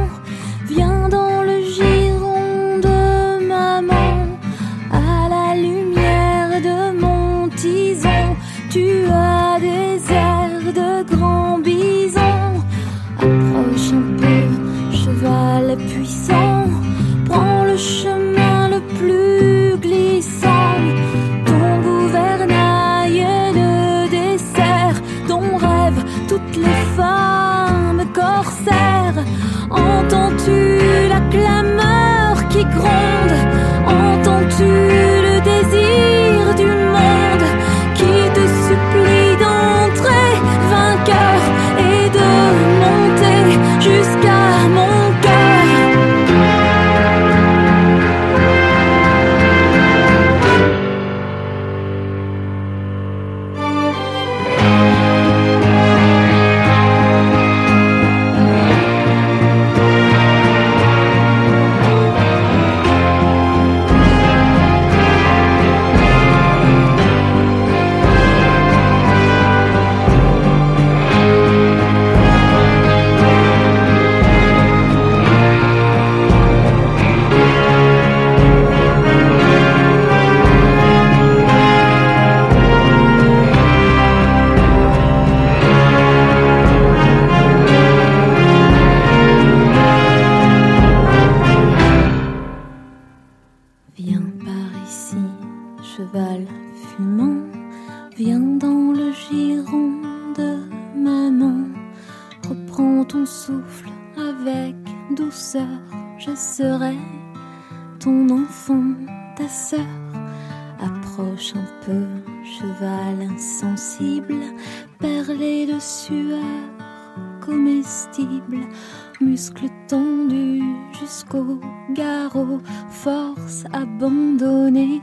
Abandonnée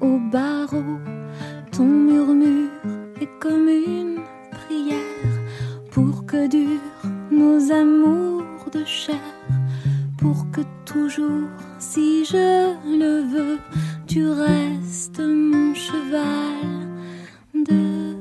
au barreau. Ton murmure est comme une prière pour que durent nos amours de chair, pour que toujours, si je le veux, tu restes mon cheval de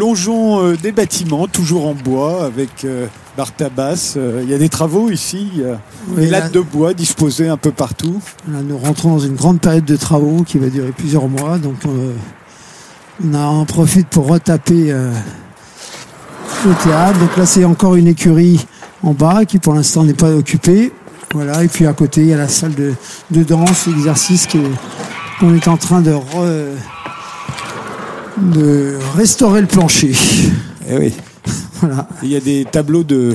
longeons euh, des bâtiments, toujours en bois, avec euh, Bartabas. Euh, Il y a des travaux ici, il y a Oui, des lattes de bois disposées un peu partout. Là, nous rentrons dans une grande période de travaux qui va durer plusieurs mois. Donc, euh, on en profite pour retaper euh, le théâtre. Donc là, c'est encore une écurie en bas qui, pour l'instant, n'est pas occupée. Voilà. Et puis à côté, il y a la salle de, de danse, exercice qui est- qu'on est en train de, re- de restaurer le plancher. Eh oui. Voilà. Il y a des tableaux de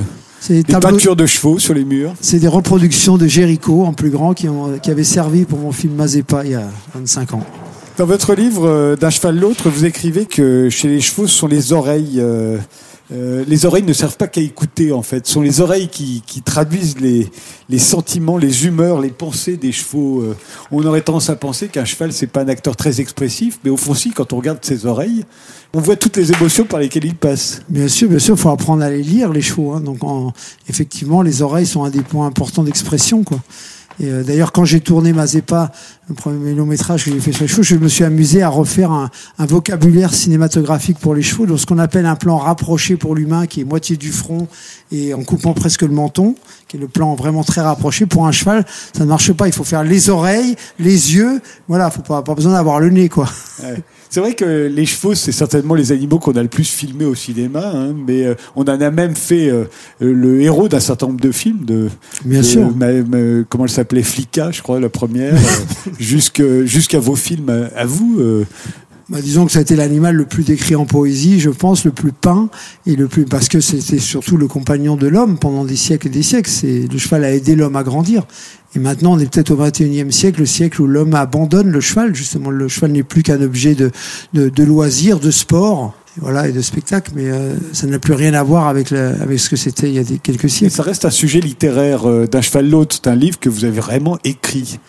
des peintures de chevaux sur les murs. c'est des reproductions de Jéricho en plus grand qui, ont, qui avaient servi pour mon film Mazepa il y a 25 ans. Dans votre livre euh, D'un cheval l'autre, vous écrivez que chez les chevaux, ce sont les oreilles. euh, euh, les oreilles ne servent pas qu'à écouter, en fait. Ce sont les oreilles qui, qui traduisent les, les sentiments, les humeurs, les pensées des chevaux. Euh, On aurait tendance à penser qu'un cheval, c'est pas un acteur très expressif, mais au fond, si, quand on regarde ses oreilles, on voit toutes les émotions par lesquelles il passe. Bien sûr, bien sûr, il faut apprendre à les lire, les chevaux. hein. Donc, en- effectivement, les oreilles sont un des points importants d'expression, quoi. Et euh, d'ailleurs, quand j'ai tourné Mazepa, le premier long métrage que j'ai fait sur les chevaux, je me suis amusé à refaire un, un vocabulaire cinématographique pour les chevaux, donc ce qu'on appelle un plan rapproché pour l'humain, qui est moitié du front et en coupant presque le menton, qui est le plan vraiment très rapproché. Pour un cheval, ça ne marche pas. Il faut faire les oreilles, les yeux. Voilà, faut pas, pas besoin d'avoir le nez, quoi. C'est vrai que les chevaux, c'est certainement les animaux qu'on a le plus filmés au cinéma, hein, mais euh, on en a même fait euh, le héros d'un certain nombre de films. De, Bien de- sûr. ma- ma- comment elle s'appelait Flicka, je crois, la première, euh, jusqu'à vos films à, à vous. euh, Bah, disons que ça a été l'animal le plus décrit en poésie, je pense, le plus peint et le plus parce que c'était surtout le compagnon de l'homme pendant des siècles et des siècles. C'est le cheval a aidé l'homme à grandir. Et maintenant, on est peut-être au 21e siècle, le siècle où l'homme abandonne le cheval. Justement, le cheval n'est plus qu'un objet de, de, de loisir, de sport, et voilà, et de spectacle. Mais euh, ça n'a plus rien à voir avec, avec ce que c'était il y a des, quelques et siècles. ça reste un sujet littéraire euh, d'un cheval l'autre. C'est un livre que vous avez vraiment écrit.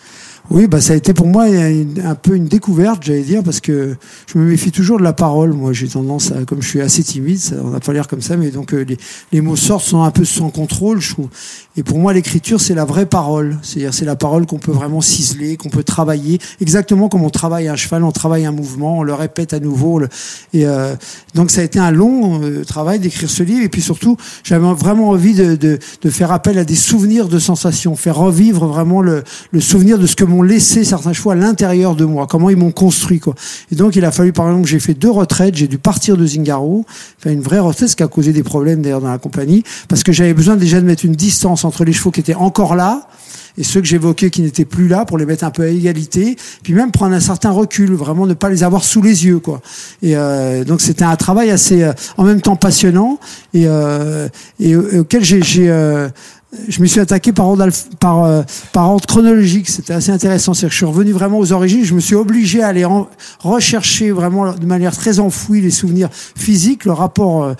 Oui, bah ça a été pour moi un peu une découverte, j'allais dire, parce que je me méfie toujours de la parole. Moi, j'ai tendance à, comme je suis assez timide, ça, on n'a pas l'air comme ça, mais donc euh, les, mots sortent sont un peu sans contrôle, je trouve. Et pour moi, l'écriture, c'est la vraie parole. C'est-à-dire, c'est la parole qu'on peut vraiment ciseler, qu'on peut travailler, exactement comme on travaille un cheval, on travaille un mouvement, on le répète à nouveau. et euh, donc, ça a été un long euh, travail d'écrire ce livre. Et puis surtout, j'avais vraiment envie de, de, de faire appel à des souvenirs de sensations, faire revivre vraiment le, le souvenir de ce que m'ont laissé certains chevaux à l'intérieur de moi, comment ils m'ont construit. Quoi. Et donc, il a fallu, par exemple, j'ai fait deux retraites, j'ai dû partir de Zingaro, faire une vraie retraite, ce qui a causé des problèmes d'ailleurs dans la compagnie, parce que j'avais besoin déjà de mettre une distance entre les chevaux qui étaient encore là et ceux que j'évoquais qui n'étaient plus là pour les mettre un peu à égalité, puis même prendre un certain recul, vraiment ne pas les avoir sous les yeux, quoi. Et euh, donc c'était un travail assez, euh, en même temps passionnant et, euh, et au- auquel j'ai, euh, je me suis attaqué par ordre, euh, chronologique. C'était assez intéressant. C'est que je suis revenu vraiment aux origines. Je me suis obligé à aller rechercher vraiment de manière très enfouie les souvenirs physiques, le rapport euh,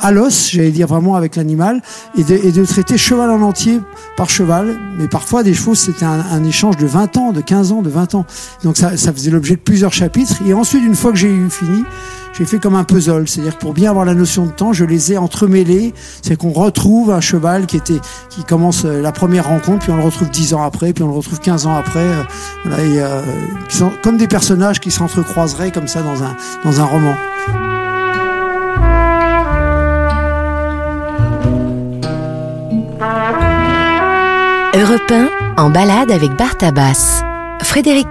à l'os, j'allais dire vraiment avec l'animal, et de, et de traiter cheval en entier par cheval. Mais parfois, des chevaux, c'était un, un échange de 20 ans, de 15 ans, de 20 ans. Donc ça, ça faisait l'objet de plusieurs chapitres. Et ensuite, une fois que j'ai eu fini, j'ai fait comme un puzzle. C'est-à-dire pour bien avoir la notion de temps, je les ai entremêlés. C'est qu'on retrouve un cheval qui était, qui commence euh, la première rencontre, puis on le retrouve 10 ans après, puis on le retrouve 15 ans après. euh, voilà, et, euh, comme des personnages qui s'entrecroiseraient comme ça dans un, dans un roman. Europe 1, en balade avec Bartabas. Frédéric.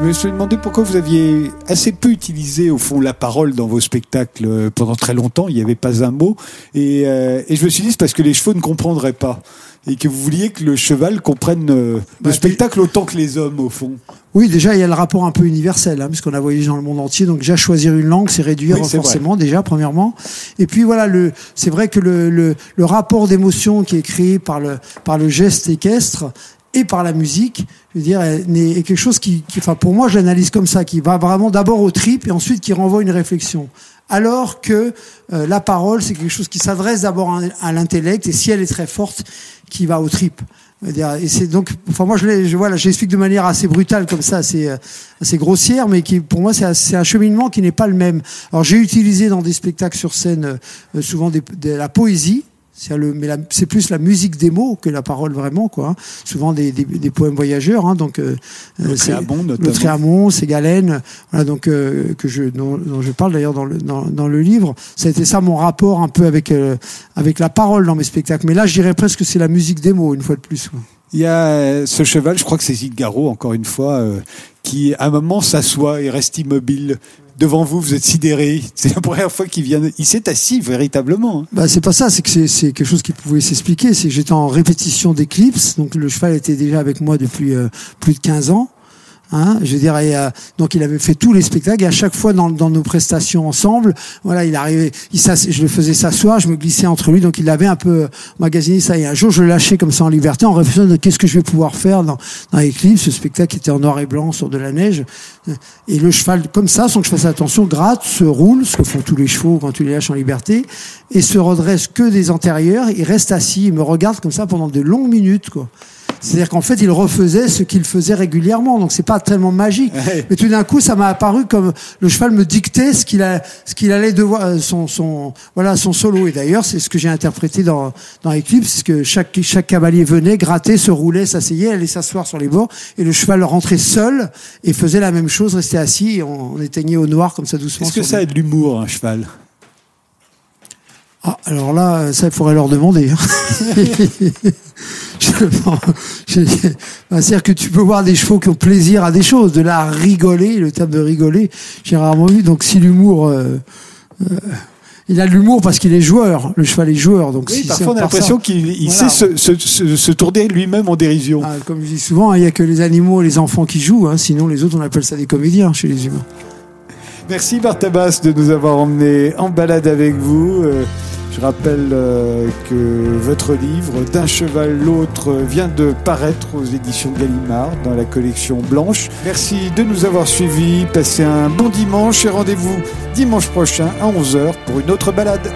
Je me suis demandé pourquoi vous aviez assez peu utilisé au fond la parole dans vos spectacles euh, pendant très longtemps. Il n'y avait pas un mot. Et, euh, et je me suis dit c'est parce que les chevaux ne comprendraient pas. Et que vous vouliez que le cheval comprenne euh, Bah, le spectacle autant que les hommes au fond. Oui, déjà, il y a le rapport un peu universel, hein, puisqu'on a voyagé dans le monde entier. Donc, déjà, choisir une langue, c'est réduire Oui, forcément, déjà, premièrement. Et puis, voilà, le, c'est vrai que le, le, le rapport d'émotion qui est créé par le, par le geste équestre et par la musique, je veux dire, est, est quelque chose qui, qui, enfin, pour moi, je l'analyse comme ça, qui va vraiment d'abord au trip et ensuite qui renvoie une réflexion. Alors que euh, la parole, c'est quelque chose qui s'adresse d'abord à, l'intellect et si elle est très forte, qui va au trip. Et c'est donc, enfin moi je, je voilà, j'explique de manière assez brutale comme ça, assez, euh, assez grossière, mais qui pour moi c'est un cheminement qui n'est pas le même. Alors j'ai utilisé dans des spectacles sur scène euh, souvent des- de la poésie. C'est le, mais la- c'est plus la musique des mots que la parole vraiment quoi. hein. Souvent des, des, des poèmes voyageurs, hein, donc euh, euh, c'est- Triamont, notamment. le Triamont, c'est Galène, voilà donc euh, que je dont, dont je parle d'ailleurs dans le dans, dans le livre. Ça a été ça mon rapport un peu avec euh, avec la parole dans mes spectacles. Mais là, je dirais presque que c'est la musique des mots une fois de plus. quoi. Il y a ce cheval, je crois que c'est Zingaro, encore une fois, euh, qui à un moment s'assoit et reste immobile. Devant vous, vous êtes sidéré. C'est la première fois qu'il vient. Il s'est assis véritablement. hein. Bah, c'est pas ça, c'est que c'est, quelque chose qui pouvait s'expliquer. C'est que j'étais en répétition d'éclipse, donc le cheval était déjà avec moi depuis euh, plus de 15 ans. Hein, je dirais, euh, donc il avait fait tous les spectacles et à chaque fois dans, dans nos prestations ensemble, voilà, il arrivait, il je le faisais s'asseoir, je me glissais entre lui, donc il avait un peu magasiné ça. Et un jour, je le lâchais comme ça en liberté, en réfléchissant de qu'est-ce que je vais pouvoir faire dans, dans Eclipse, ce spectacle qui était en noir et blanc sur de la neige. Et le cheval, comme ça, sans que je fasse attention, gratte, se roule, ce que font tous les chevaux quand tu les lâches en liberté, et se redresse que des antérieurs, il reste assis, il me regarde comme ça pendant de longues minutes, quoi. C'est-à-dire qu'en fait, il refaisait ce qu'il faisait régulièrement, donc c'est pas tellement magique. Ouais. Mais tout d'un coup, ça m'a apparu comme le cheval me dictait ce qu'il a, ce qu'il allait devoir, euh, son, son, voilà, son solo. Et d'ailleurs, c'est ce que j'ai interprété dans, dans Eclipse, c'est que chaque, chaque cavalier venait, grattait, se roulait, s'asseyait, allait s'asseoir sur les bords, et le cheval rentrait seul et faisait la même chose, restait assis, et on, on éteignait au noir comme ça doucement. Est-ce que ça a de l'humour, un cheval? Ah, alors là, ça, il faudrait leur demander. C'est-à-dire que tu peux voir des chevaux qui ont plaisir à des choses, de là à rigoler, le terme de rigoler, j'ai rarement vu. Donc si l'humour, euh, euh, il a de l'humour parce qu'il est joueur, le cheval est joueur. Donc Oui, si parfois on a l'impression qu'il Voilà. sait se, se, se- se tourner lui-même en dérision. Ah, comme je dis souvent, hein, il y a que les animaux et les enfants qui jouent, hein, sinon les autres on appelle ça des comédiens chez les humains. Merci Bartabas de nous avoir emmenés en balade avec vous. Euh, je rappelle euh, que votre livre D'un cheval l'autre vient de paraître aux éditions Gallimard dans la collection Blanche. Merci de nous avoir suivis. Passez un bon dimanche et rendez-vous dimanche prochain à 11h pour une autre balade.